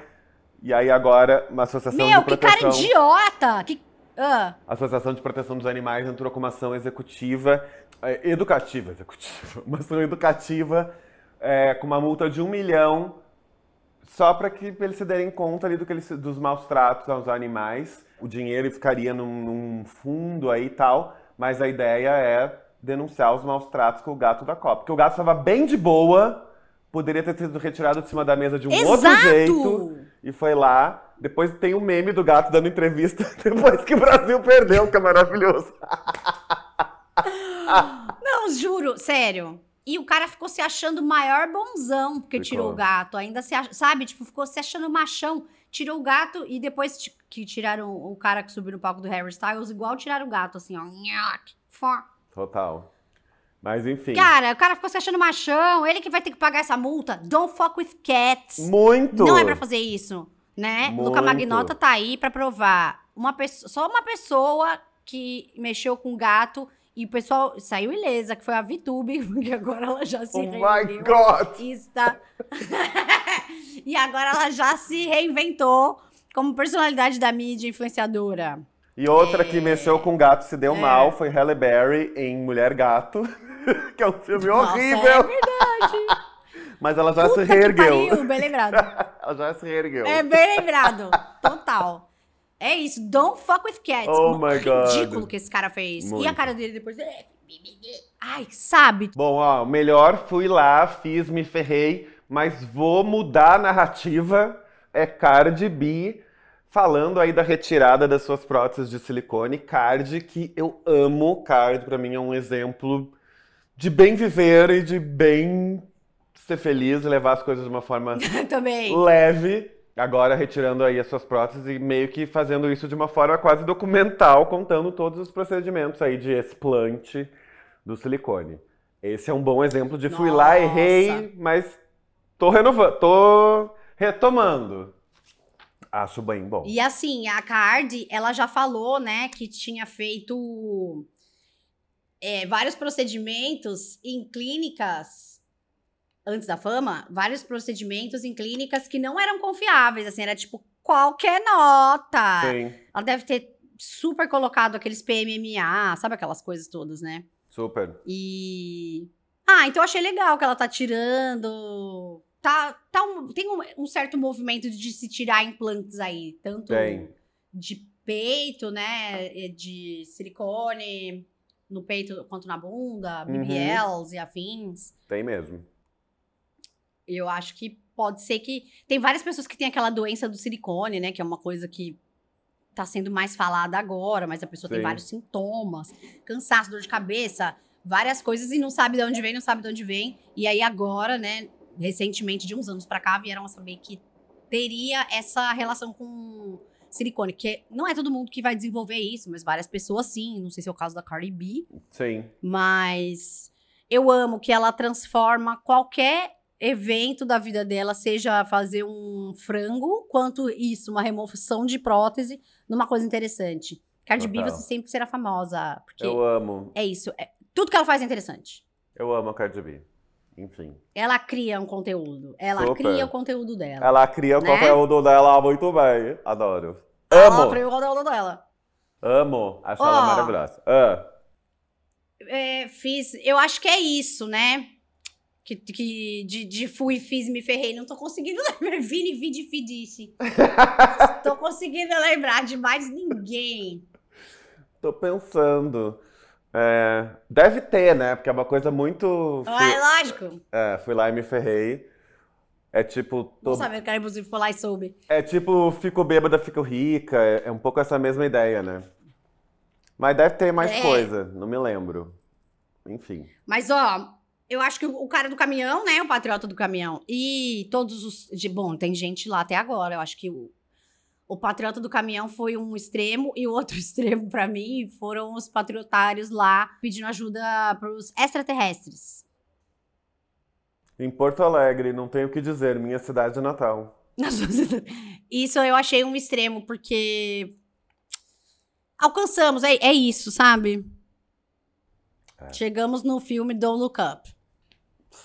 E aí agora uma associação Meu, de que proteção... cara idiota! Que... Ah, A Associação de Proteção dos Animais entrou com uma ação executiva, é, educativa, executiva, uma ação educativa é, com uma multa de um milhão, só para que eles se derem conta ali do que eles, dos maus tratos aos animais. O dinheiro ficaria num, num fundo aí e tal, mas a ideia é denunciar os maus tratos com o gato da Copa. Porque o gato estava bem de boa, poderia ter sido retirado de cima da mesa de um outro Exato! jeito. E foi lá. Depois tem o meme do gato dando entrevista depois que o Brasil perdeu, que é maravilhoso. não, juro, sério. E o cara ficou se achando o maior bonzão porque Ficou. tirou o gato. Ainda se ach- sabe, tipo, ficou se achando machão. Tirou o gato e depois que tiraram o cara que subiu no palco do Harry Styles, igual tiraram o gato, assim, ó. Total. Mas enfim. Cara, o cara ficou se achando machão. Ele que vai ter que pagar essa multa. Don't fuck with cats. Muito! Não é pra fazer isso, né? Muito. Luca Magnota tá aí pra provar. Uma pessoa, só uma pessoa que mexeu com gato E o pessoal saiu ilesa, que foi a VTube, porque agora ela já se Oh reergueu. my God! Está... e agora ela já se reinventou como personalidade da mídia influenciadora. E outra que mexeu com gato se deu mal foi Halle Berry em Mulher Gato, que é um filme Nossa, horrível. é verdade. Mas ela já Puta se reergueu. pariu, bem lembrado. ela já se reergueu. É bem lembrado. Total. É isso. Don't fuck with cats. Oh my God. Ridículo que esse cara fez. E Muito. a cara dele depois. é, Ai, sabe? Bom, ó, melhor fui lá, fiz, me ferrei, mas vou mudar a narrativa. É Cardi B falando aí da retirada das suas próteses de silicone. Cardi, que eu amo. Cardi, pra mim, é um exemplo de bem viver e de bem ser feliz e levar as coisas de uma forma Também. leve. Agora retirando aí as suas próteses e meio que fazendo isso de uma forma quase documental, contando todos os procedimentos aí de explante do silicone. Esse é um bom exemplo de fui lá, Nossa. errei, mas tô renovando, tô retomando. Acho bem bom. E assim, a Cardi, ela já falou, né, que tinha feito é, vários procedimentos em clínicas antes da fama, vários procedimentos em clínicas que não eram confiáveis, assim, era tipo qualquer nota. Sim, Ela deve ter super colocado aqueles PMMA, sabe aquelas coisas todas, né? super. E. Ah, então eu achei legal que ela tá tirando. Tá, tá um- tem um, um certo movimento de se tirar implantes aí, tanto Tem. de peito, né? De silicone no peito quanto na bunda, Uhum. BBLs e afins. Tem mesmo. Eu acho que pode ser que. Tem várias pessoas que têm aquela doença do silicone, né? Que é uma coisa que tá sendo mais falada agora, mas a pessoa tem Sim. vários sintomas, cansaço, dor de cabeça, várias coisas e não sabe de onde vem, não sabe de onde vem. E aí agora, né, recentemente, de uns anos pra cá, vieram a saber que teria essa relação com silicone, que não é todo mundo que vai desenvolver isso, mas várias pessoas sim, não sei se é o caso da Cardi B, Sim. mas eu amo que ela transforma qualquer evento da vida dela, seja fazer um frango, quanto isso, uma remoção de prótese, numa coisa interessante. Cardi B, você sempre será famosa, porque Eu amo. é isso. é- tudo que ela faz é interessante. Eu amo a Cardi B. Enfim. Ela cria um conteúdo. Ela Super. cria o conteúdo dela. Ela cria o Né? conteúdo dela muito bem. Adoro. Ela Amo! cria o conteúdo dela. Amo. Acho Ó. ela maravilhosa. Ah, É, fiz. Eu acho que é isso, né? Que, que de, de fui, fiz, me ferrei. Não tô conseguindo lembrar. Vini, vidi, fidice. tô conseguindo lembrar de mais ninguém. tô pensando. É, deve ter, né? Porque é uma coisa muito. Ah, Fui, é lógico. é, fui lá e me ferrei. É tipo. tô- Não sabia que era impossível falar e soube. É tipo, fico bêbada, fico rica. É, é um pouco essa mesma ideia, né? Mas deve ter mais É. coisa, não me lembro. Enfim. Mas, ó, eu acho que o cara do caminhão, né? O patriota do caminhão. E todos os. De, bom, tem gente lá até agora. Eu acho que o, o patriota do caminhão foi um extremo e o outro extremo, pra mim, foram os patriotários lá pedindo ajuda pros extraterrestres. Em Porto Alegre, não tenho o que dizer, minha cidade natal. Isso eu achei um extremo, porque. Alcançamos, é, é isso, sabe? É. Chegamos no filme Don't Look Up,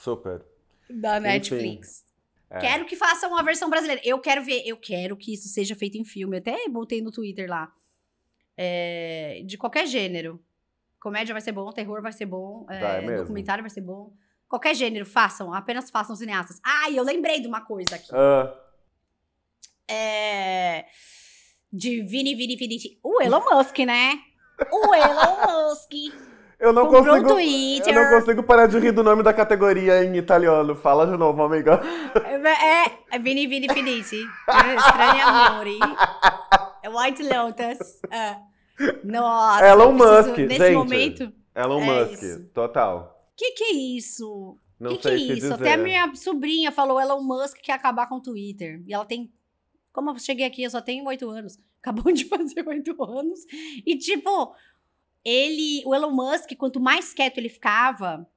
Super. da. Netflix. É. Quero que façam uma versão brasileira. Eu quero ver, eu quero que isso seja feito em filme. Até botei no Twitter lá. É, de qualquer gênero. Comédia vai ser bom, terror vai ser bom, é, Vai documentário vai ser bom. Qualquer gênero, façam, apenas façam cineastas. Ah, eu lembrei de uma coisa aqui. Ah, É, de Vini, Vini, Vini. O Elon Musk, né? O Elon Musk. Eu não Comprou um consigo. Twitter. Eu não consigo parar de rir do nome da categoria em italiano. Fala de novo, amiga. É, é Vini, Vini, Felice. Estranho Amore. É White Lotus. É. Nossa. Elon preciso- Musk, Nesse gente. momento. Elon É Musk, isso. total. Que que é isso? Não que que sei é que isso? dizer. Até minha sobrinha falou Elon Musk quer acabar com o Twitter. E ela tem. Como eu cheguei aqui, eu só tenho oito anos. Acabou de fazer oito anos. E, tipo, ele. O Elon Musk, quanto mais quieto ele ficava,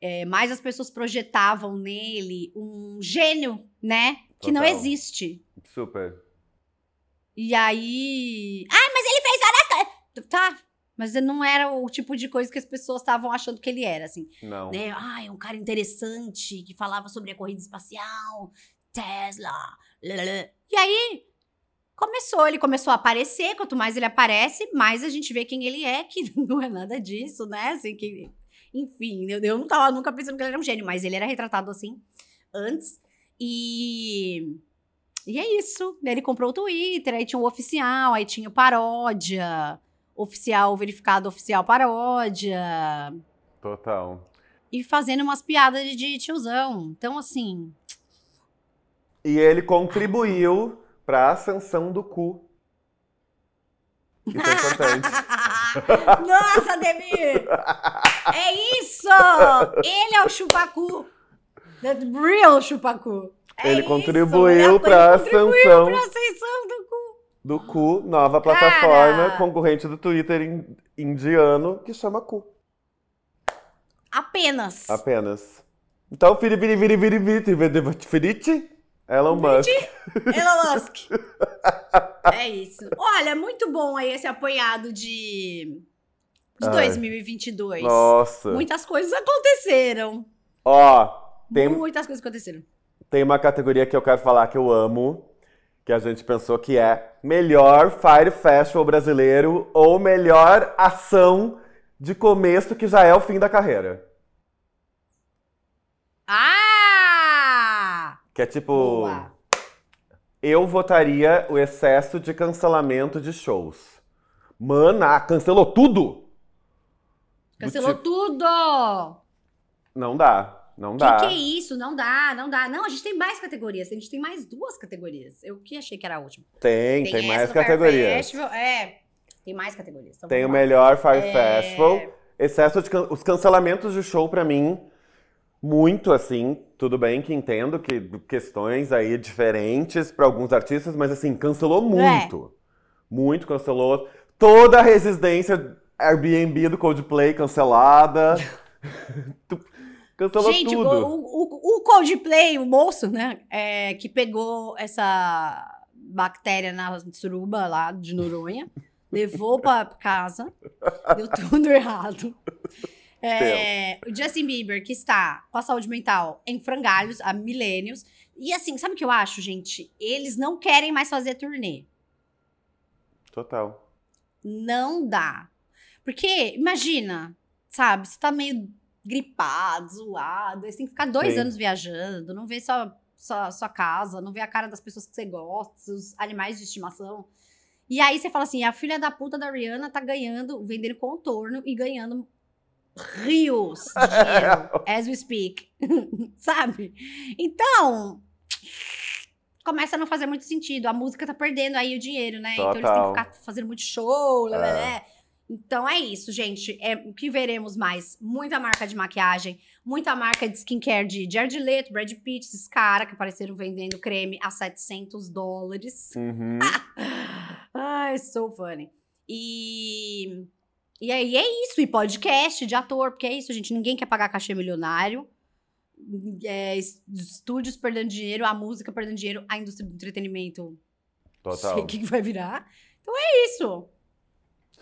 é, mais as pessoas projetavam nele um gênio, né? Que não existe. Super. E aí. Ah, mas ele fez várias coisas. Tá. Mas não era o tipo de coisa que as pessoas estavam achando que ele era, assim. Não. Né? Ah, é um cara interessante que falava sobre a corrida espacial, Tesla. lalala. E aí começou, ele começou a aparecer. Quanto mais ele aparece, mais a gente vê quem ele é, que não é nada disso, né? Assim, que, enfim, eu, eu não tava nunca pensando que ele era um gênio, mas ele era retratado assim antes. E. E é isso. Ele comprou o Twitter, aí tinha o oficial, aí tinha o paródia, oficial verificado, oficial paródia Total. e fazendo umas piadas de- de tiozão. Então, assim. E ele contribuiu pra ascensão do cu. Isso é importante. Nossa, Demir! É isso! Ele é o chupacu. The real chupacu. É Ele isso, contribuiu ele pra contribuiu ascensão do cu. do cu, nova plataforma Cara! concorrente do Twitter in- indiano que chama cu. Apenas. Apenas. Então, viri, viri, viri, viri, viri, viri, Elon Musk. Elon Musk. É isso. Olha, muito bom aí esse apanhado de, de Ai. 2022. Nossa. Muitas coisas aconteceram. Ó, tem, Muitas coisas aconteceram. tem uma categoria que eu quero falar que eu amo, que a gente pensou que é melhor Fire Festival brasileiro ou melhor ação de começo que já é o fim da carreira. Ah! Que é tipo. Boa. Eu votaria o excesso de cancelamento de shows. Mana, cancelou tudo? Cancelou Do tudo! Não dá. Não Que dá. que é isso? Não dá, não dá. Não, a gente tem mais categorias. A gente tem mais duas categorias. Eu que achei que era a última. Tem, tem, essa mais Fire categorias. Festival, é, tem mais categorias. Então Tem o melhor Fire É. Festival. Excesso de can- os cancelamentos de show pra mim muito assim, tudo bem que entendo que questões aí diferentes pra alguns artistas, mas assim, cancelou É. muito. Muito cancelou. Toda a resistência Airbnb do Coldplay cancelada. Cancelou Gente, tudo. O, o, o Coldplay, o moço, né, é, que pegou essa bactéria na suruba lá de Noronha, levou pra casa, deu tudo errado. É, o Justin Bieber, que está com a saúde mental em frangalhos há milênios. E assim, sabe o que eu acho, gente? Eles não querem mais fazer turnê. Total. Não dá. Porque, imagina, sabe, você tá meio gripado, zoado, você tem que ficar dois Sim. anos viajando, não vê sua, sua, sua casa, não vê a cara das pessoas que você gosta, seus animais de estimação. E aí você fala assim, a filha da puta da Rihanna tá ganhando, vendendo contorno e ganhando rios de dinheiro, as we speak. sabe? Então, começa a não fazer muito sentido. A música tá perdendo aí o dinheiro, né? Então eles têm que Total. ficar fazendo muito show, É. lá. Então é isso, gente. É o que veremos mais. Muita marca de maquiagem, muita marca de skincare de Jared Leto, Brad Pitt, esses caras que apareceram vendendo creme a 700 dólares. Uhum. Ai, so funny. E, e aí é isso. E podcast de ator, porque é isso, gente. Ninguém quer pagar cachê milionário. É, es- estúdios perdendo dinheiro, a música perdendo dinheiro, a indústria do entretenimento. Não sei Total. o que que vai virar. Então é isso.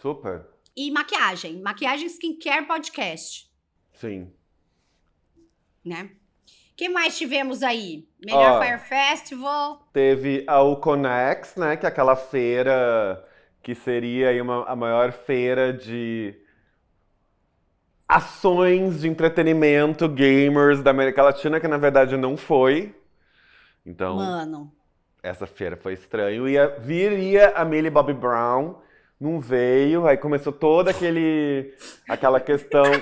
Super. E maquiagem. Maquiagem skincare podcast, Sim. né? O que mais tivemos aí? Melhor Ó. Fire Festival. Teve a Uconex, né? Que é aquela feira que seria aí uma, a maior feira de ações de entretenimento gamers da América Latina, que na verdade não foi. Então, Mano. essa feira foi estranho. Ia, viria a Millie Bobby Brown, não veio, aí começou toda aquele, aquela questão.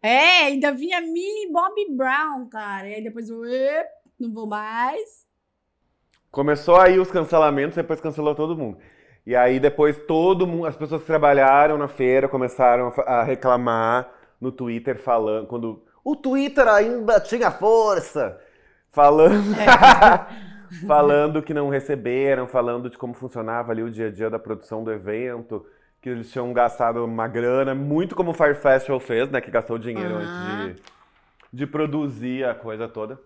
É, ainda vinha Millie Bobby Brown, cara. E aí depois eu, "Ê, não vou mais. Começou aí os cancelamentos, depois cancelou todo mundo. E aí depois todo mundo, as pessoas que trabalharam na feira começaram a, reclamar no Twitter falando, quando o Twitter ainda tinha força, falando, falando que não receberam, falando de como funcionava ali o dia a dia da produção do evento, que eles tinham gastado uma grana, muito como o Fire Festival fez, né, que gastou dinheiro Aham. antes de, de produzir a coisa toda.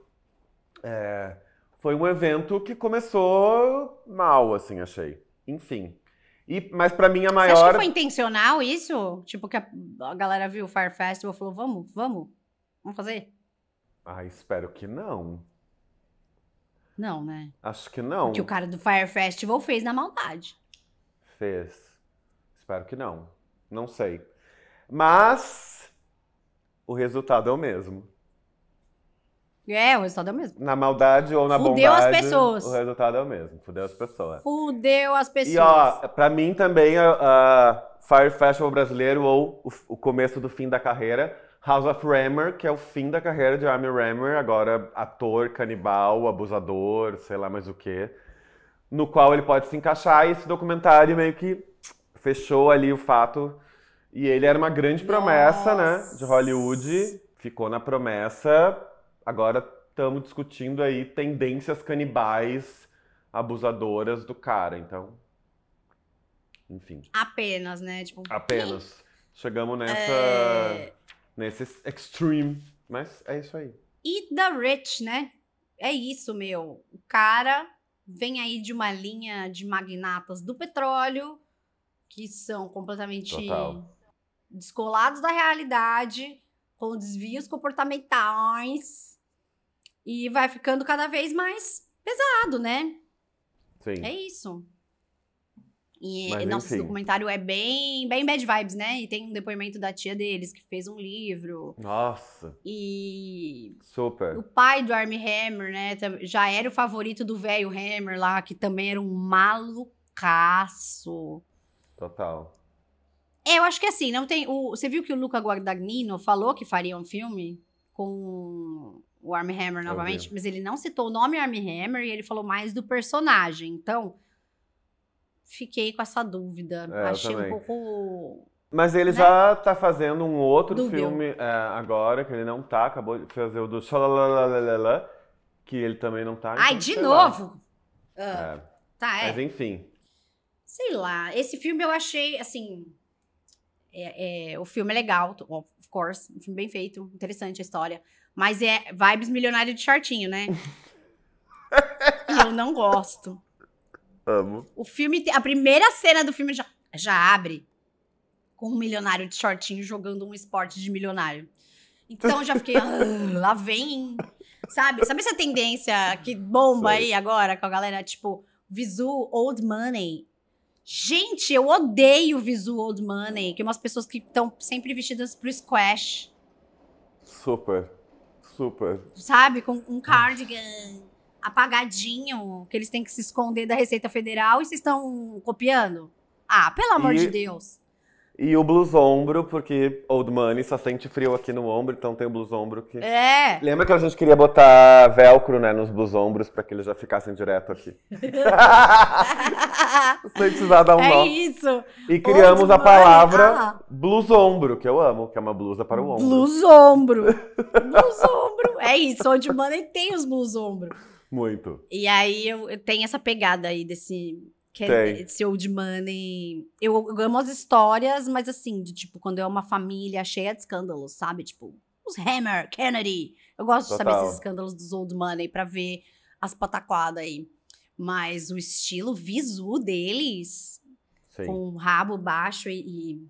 É, foi um evento que começou mal, assim, achei. Enfim. E, mas pra mim a Você acha maior. que foi intencional isso? Tipo, que a, a galera viu o Fire Festival e falou, vamos, vamos, vamos fazer? Ai, espero que não. Não, né? Acho que não. Porque o cara do Fire Festival fez na maldade. Fez. Espero que não. Não sei. Mas o resultado é o mesmo. É, o resultado é o mesmo. Na maldade ou na Fudeu as bondade, pessoas. o resultado é o mesmo. Fudeu as pessoas. Fudeu as pessoas. E ó, pra mim também a, a Fire Festival brasileiro ou o, o começo do fim da carreira, House of Rammer, que é o fim da carreira de Armie Rammer, agora ator, canibal, abusador, sei lá mais o que, no qual ele pode se encaixar e esse documentário meio que fechou ali o fato e ele era uma grande promessa, né, de Nossa. Hollywood, ficou na promessa, agora estamos discutindo aí tendências canibais abusadoras do cara, então. Enfim, Apenas, né? Tipo, apenas chegamos nessa É... nesse extreme, mas é isso aí. E da Rich, né? É isso, meu. O cara vem aí de uma linha de magnatas do petróleo que são completamente Total. descolados da realidade, com desvios comportamentais e vai ficando cada vez mais pesado, né? Sim. É isso. E Mas, nosso enfim. documentário é bem, bem bad vibes, né? E tem um depoimento da tia deles que fez um livro. Nossa, E o super. pai do Armie Hammer, né? Já era o favorito do velho Hammer lá, que também era um malucaço. Total. É, eu acho que assim, não tem. O, você viu que o Luca Guadagnino falou que faria um filme com o Armie Hammer novamente, vi. mas ele não citou o nome Armie Hammer e ele falou mais do personagem. Então, fiquei com essa dúvida. É, Achei um pouco. Mas ele Né? já tá fazendo um outro Dúbio. filme é, agora, que ele não tá, acabou de fazer o do Xalalalala, que ele também não tá. Ai, então, de sei lá. novo! Ah, É, tá, é. Mas enfim. Sei lá, esse filme eu achei, assim. é- é, o filme é legal, of course, um filme bem feito, interessante a história. Mas é vibes milionário de shortinho, né? eu não gosto. Amo. O filme, a primeira cena do filme já, já abre com um milionário de shortinho jogando um esporte de milionário. Então eu já fiquei, "Ah, lá vem, sabe? Sabe essa tendência que bomba Sei. aí agora com a galera, tipo, visu old money? Gente, eu odeio visu old money, que é umas pessoas que estão sempre vestidas pro squash, Super. Super. sabe? Com um cardigan apagadinho, que eles têm que se esconder da Receita Federal e vocês estão copiando? Ah, pelo amor E- de Deus. E o blues ombro, porque Old Money só sente frio aqui no ombro, então tem o blues ombro que. É. Lembra que a gente queria botar velcro, né, nos blues ombros pra que eles já ficassem direto aqui. Sem precisar dar um é nó. isso. E criamos Old a money, palavra ah. blues ombro, que eu amo, que é uma blusa para o ombro. Blues ombro. Blues ombro. É isso, Old Money tem os blues ombro. Muito. E aí eu, eu tenho essa pegada aí desse, que é, Tem. desse Old Money. Eu, eu amo as histórias, mas assim, de tipo, quando é uma família cheia de escândalos, sabe? Tipo, os Hammer, Kennedy. Eu gosto de saber Total. esses escândalos dos Old Money pra ver as pataquadas aí. Mas o estilo visu deles, Sim. com o rabo baixo e, e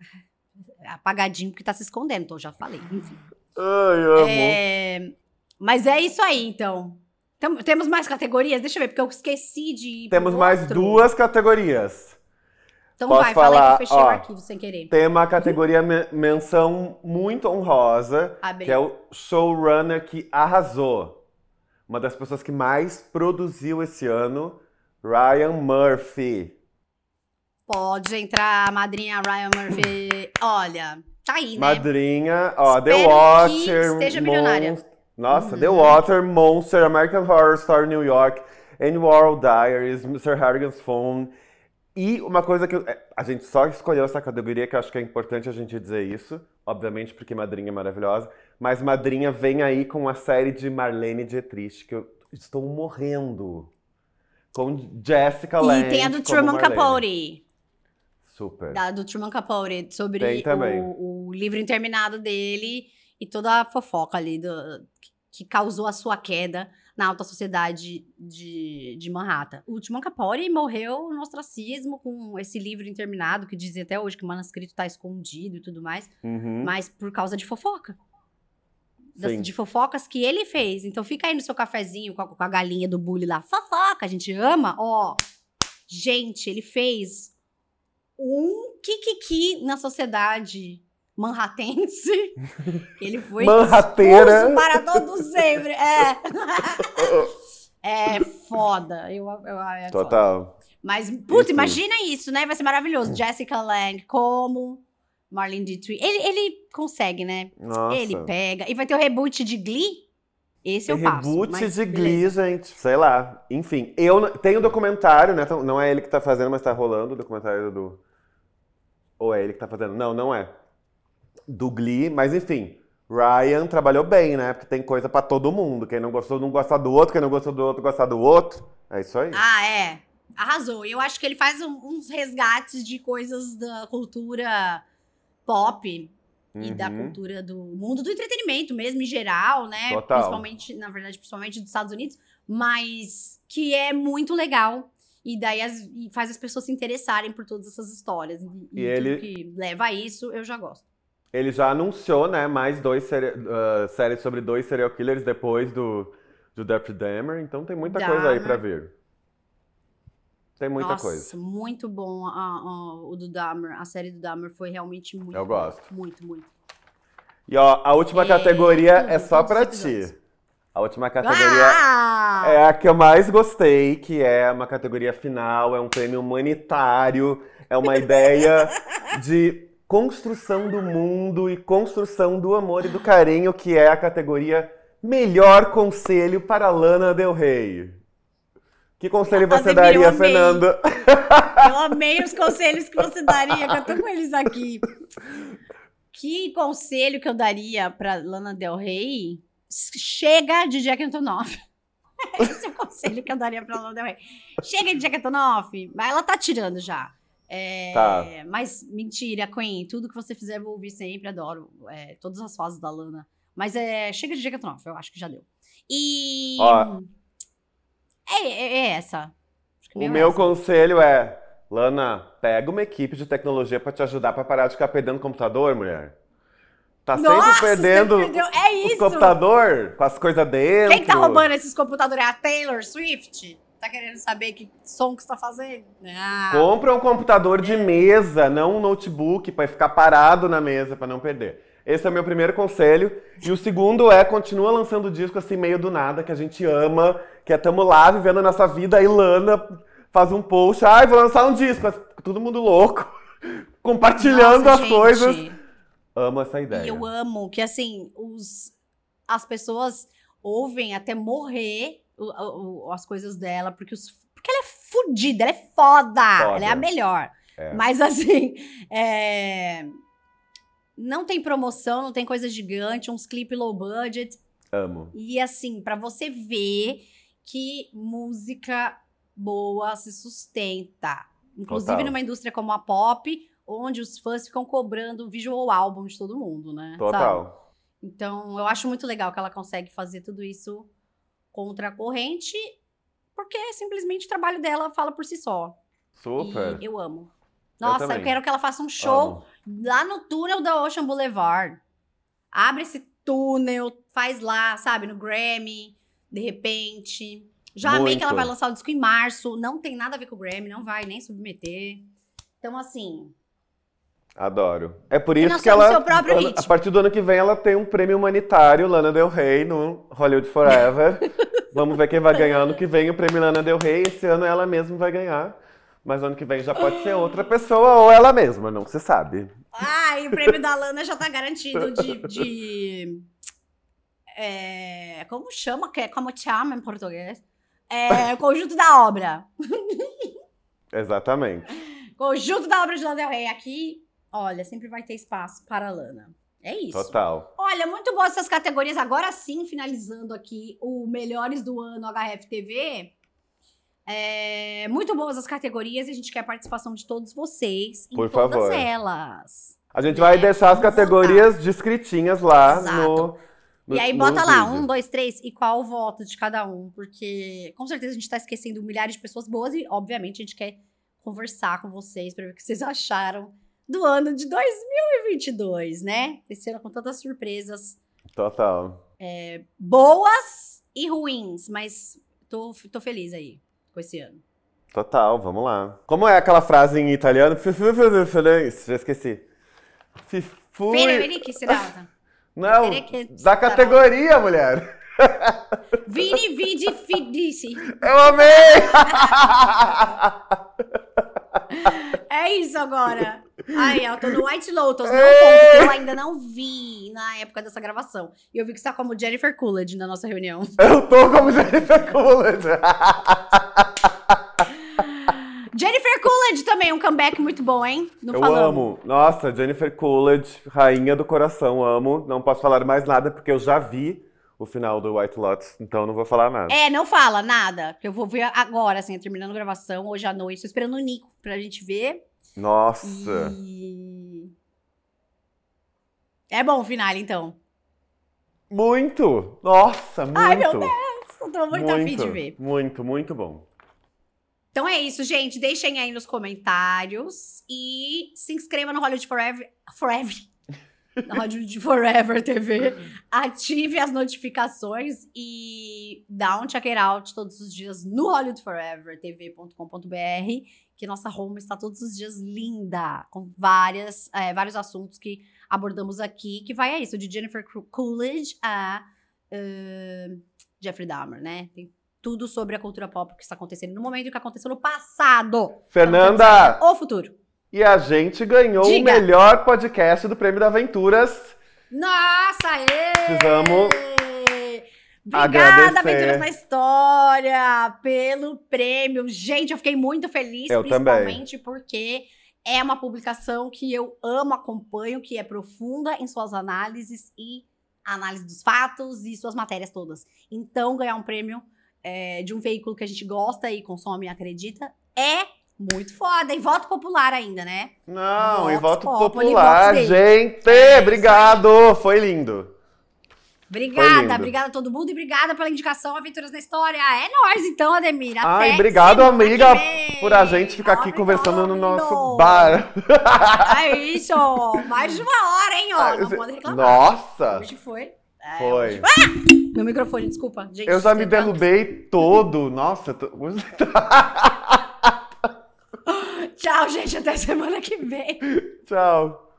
apagadinho porque tá se escondendo, então eu já falei, enfim. Ai, amo. É, mas é isso aí, então. Tem- temos mais categorias? Deixa eu ver, porque eu esqueci de. Temos mais outro. duas categorias. Então Posso vai, fala aí que falar, eu fechei ó. o arquivo sem querer. Tem uma categoria me- menção muito honrosa, Abre. que é o showrunner que arrasou. Uma das pessoas que mais produziu esse ano, Ryan Murphy. Pode entrar madrinha Ryan Murphy. Olha, tá aí, né? Madrinha, ó, The Espero que Watcher. esteja milionária. Nossa, Uhum. The Water, Monster, American Horror Story New York, World Diaries, Mr. Harrigan's Phone. E uma coisa que eu- é, a gente só escolheu essa categoria, que eu acho que é importante a gente dizer isso, obviamente porque Madrinha é maravilhosa, mas Madrinha vem aí com a série de Marlene Dietrich, que eu estou morrendo. Com Jessica Lange E tem a do Truman Marlene. Capote. Super. Da, do Truman Capote, sobre o, o livro interminado dele e toda a fofoca ali do, que causou a sua queda na alta sociedade de, de Manhattan. O Timon Capori morreu no ostracismo com esse livro interminado que dizem até hoje que o manuscrito está escondido e tudo mais, Uhum. mas por causa de fofoca. Das- de fofocas que ele fez. Então fica aí no seu cafezinho com a, com a galinha do bully lá. Fofoca, a gente ama. Ó, gente, ele fez um kikiki na sociedade manhattense. ele foi Manhateira. expulso para todo sempre. É. é foda. Eu, eu, é foda. Total. Mas, puta, imagina isso, né? Vai ser maravilhoso. Jessica Lange, como Marlene Dietrich. Ele, ele consegue, né? Nossa. Ele pega. E vai ter o reboot de Glee? Esse eu passo. reboot de. Glee, gente. Sei lá. Enfim, eu tem um documentário, né? então Não é ele que tá fazendo, mas tá rolando o documentário do. Ou é ele que tá fazendo? Não, não é. Do Glee, mas enfim. Ryan trabalhou bem, né? Porque tem coisa pra todo mundo. Quem não gostou, não gosta do outro. Quem não gostou do outro, gosta do outro. É isso aí. Ah, é. Arrasou. Eu acho que ele faz um- uns resgates de coisas da cultura pop e da Uhum. cultura do mundo do entretenimento mesmo, em geral, né? Total. Principalmente, na verdade, principalmente dos Estados Unidos, mas que é muito legal. E daí as- e faz as pessoas se interessarem por todas essas histórias. E, e ele- que leva a isso, eu já gosto. Ele já anunciou, né, mais dois ah, séries sobre dois serial killers depois do, do Jeffrey Dahmer, então tem muita coisa aí Dahmer. pra vir. Tem muita Nossa, coisa. muito bom a- a- o do Dahmer. A série do Dahmer foi realmente muito Eu gosto. Muito, muito. E ó, a última É, categoria tudo, é só pra ti. A última categoria Ah! é a que eu mais gostei, que é uma categoria final, é um prêmio humanitário, é uma ideia de construção do mundo e construção do amor e do carinho, que é a categoria Melhor Conselho para Lana Del Rey. Que conselho você Ademir, eu daria, amei. Fernanda? Eu amei os conselhos que você daria, que eu tô com eles aqui. Que conselho que eu daria pra Lana Del Rey? Chega de Jack Antonoff. Esse é o conselho que eu daria pra Lana Del Rey. Chega de Jack Antonoff. Mas ela tá tirando já. É, Tá. Mas mentira, Queen. Tudo que você fizer eu vou ouvir sempre. Adoro é, todas as fases da Lana. Mas é, chega de Jack Antonoff. Eu acho que já deu. E... Ó. É, é- é essa. Que O meu essa. conselho é, Lana, pega uma equipe de tecnologia pra te ajudar pra parar de ficar perdendo computador, mulher. Tá sempre Nossa, perdendo perdeu. É os isso! computador com as coisas dentro. Quem que tá roubando esses computadores? É a Taylor Swift? Tá querendo saber que som que você tá fazendo? Ah, Compra um computador de mesa, não um notebook, pra ficar parado na mesa pra não perder. Esse é o meu primeiro conselho. E o segundo é, continua lançando disco assim meio do nada, que a gente ama, que é tamo lá vivendo a nossa vida, aí Lana faz um post, ai, vou lançar um disco, todo mundo louco, compartilhando nossa, as coisas. gente, Amo essa ideia. E eu amo que, assim, os, as pessoas ouvem até morrer o- o- as coisas dela, porque, os, porque ela é fodida, ela é foda, Foda. ela é a melhor. É. Mas, assim, é, não tem promoção, não tem coisa gigante, uns clipes low budget. Amo. E assim, pra você ver que música boa se sustenta. Inclusive Total. numa indústria como a pop, onde os fãs ficam cobrando visual album de todo mundo, né? Sabe? Total. Então, eu acho muito legal que ela consegue fazer tudo isso contra a corrente, porque simplesmente o trabalho dela fala por si só. Super. E eu amo. Nossa, eu, também. quero que ela faça um show Amo. lá no túnel da Ocean Boulevard. Abre esse túnel, faz lá, sabe, no Grammy, de repente. Já amei que ela Muito. vai lançar o disco em março. Não tem nada a ver com o Grammy, não vai nem submeter. Então, assim, Adoro. É por isso que ela, a partir do ano que vem, ela tem um prêmio humanitário, Lana Del Rey, no Hollywood Forever. Vamos ver quem vai ganhar ano que vem o prêmio Lana Del Rey. Esse ano ela mesma vai ganhar. Mas ano que vem já pode ser outra pessoa ou ela mesma, não se sabe. Ah, e o prêmio da Lana já tá garantido de. de é, como chama? Que- Como chama em português? É, conjunto da obra. Exatamente. Conjunto da obra de Lana Del Rey. Aqui, olha, sempre vai ter espaço para a Lana. É isso. Total. Olha, muito boas essas categorias. Agora sim, finalizando aqui o Melhores do Ano HF TV. É, muito boas as categorias e a gente quer a participação de todos vocês em Por todas favor. elas. A gente vai É, deixar as vamos categorias descritinhas lá Exato. no, E aí No- bota no lá, vídeo. um, dois, três, e qual o voto de cada um. Porque com certeza a gente tá esquecendo milhares de pessoas boas e, obviamente, a gente quer conversar com vocês pra ver o que vocês acharam do ano de 2022, né? Esse ano com tantas surpresas Total. boas e ruins, mas tô, tô feliz aí com esse ano. Total, vamos lá. Como é aquela frase em italiano? Já esqueci. Fui... Não, da categoria, mulher. Vini, vidi, fidici. Eu amei! É isso agora. Aí, eu tô no White Lotus, não conto, que eu ainda não vi na época dessa gravação. E eu vi que você tá como Jennifer Coolidge na nossa reunião. Eu tô como Jennifer Coolidge. Jennifer Coolidge também, um comeback muito bom, hein? Não Eu falamos. amo. Nossa, Jennifer Coolidge, rainha do coração, amo. Não posso falar mais nada porque eu já vi o final do White Lotus, então não vou falar nada. É, não fala nada. Eu vou ver agora, assim, terminando a gravação, hoje à noite. Tô esperando o Nico pra gente ver. Nossa. E... É bom o final, então. Muito! Nossa, muito! Ai, meu Deus! Eu tô muito, afim de ver. Muito, muito bom. Então é isso, gente. Deixem aí nos comentários e se inscreva no Hollywood Forever. Forever. Na Hollywood Forever TV. Ative as notificações e dá um check it out todos os dias no hollywoodforevertv.com.br, que nossa home está todos os dias linda, com várias, é, vários assuntos que abordamos aqui, que vai a isso, de Jennifer Coolidge a uh, Jeffrey Dahmer, né? Tem tudo sobre a cultura pop que está acontecendo no momento e o que aconteceu no passado. Fernanda, Ou futuro. E a gente ganhou Diga. o melhor podcast do Prêmio da Aventuras. Nossa, ê! Precisamos Obrigada, agradecer. Aventuras na História, pelo prêmio. Gente, eu fiquei muito feliz, Eu principalmente porque é uma publicação que eu amo, acompanho, que é profunda em suas análises e análise dos fatos e suas matérias todas. Então, ganhar um prêmio é, de um veículo que a gente gosta e consome e acredita é muito foda. E voto popular ainda, né? Não, e voto popular, Vox gente! É, obrigado! Foi lindo. Foi Obrigada, lindo. obrigada a todo mundo e obrigada pela indicação Aventuras na História. É nóis, então, Ademir. Até Ai, obrigado, amiga, por a gente ficar aqui conversando no nosso bar. É isso, mais de uma hora, hein, ó. Não pode reclamar. Nossa! Hoje foi. É, Foi. hoje- Ah! Meu microfone, desculpa. Gente, Eu já me derrubei todo. Nossa, tô... Tchau, gente. Até semana que vem. tchau.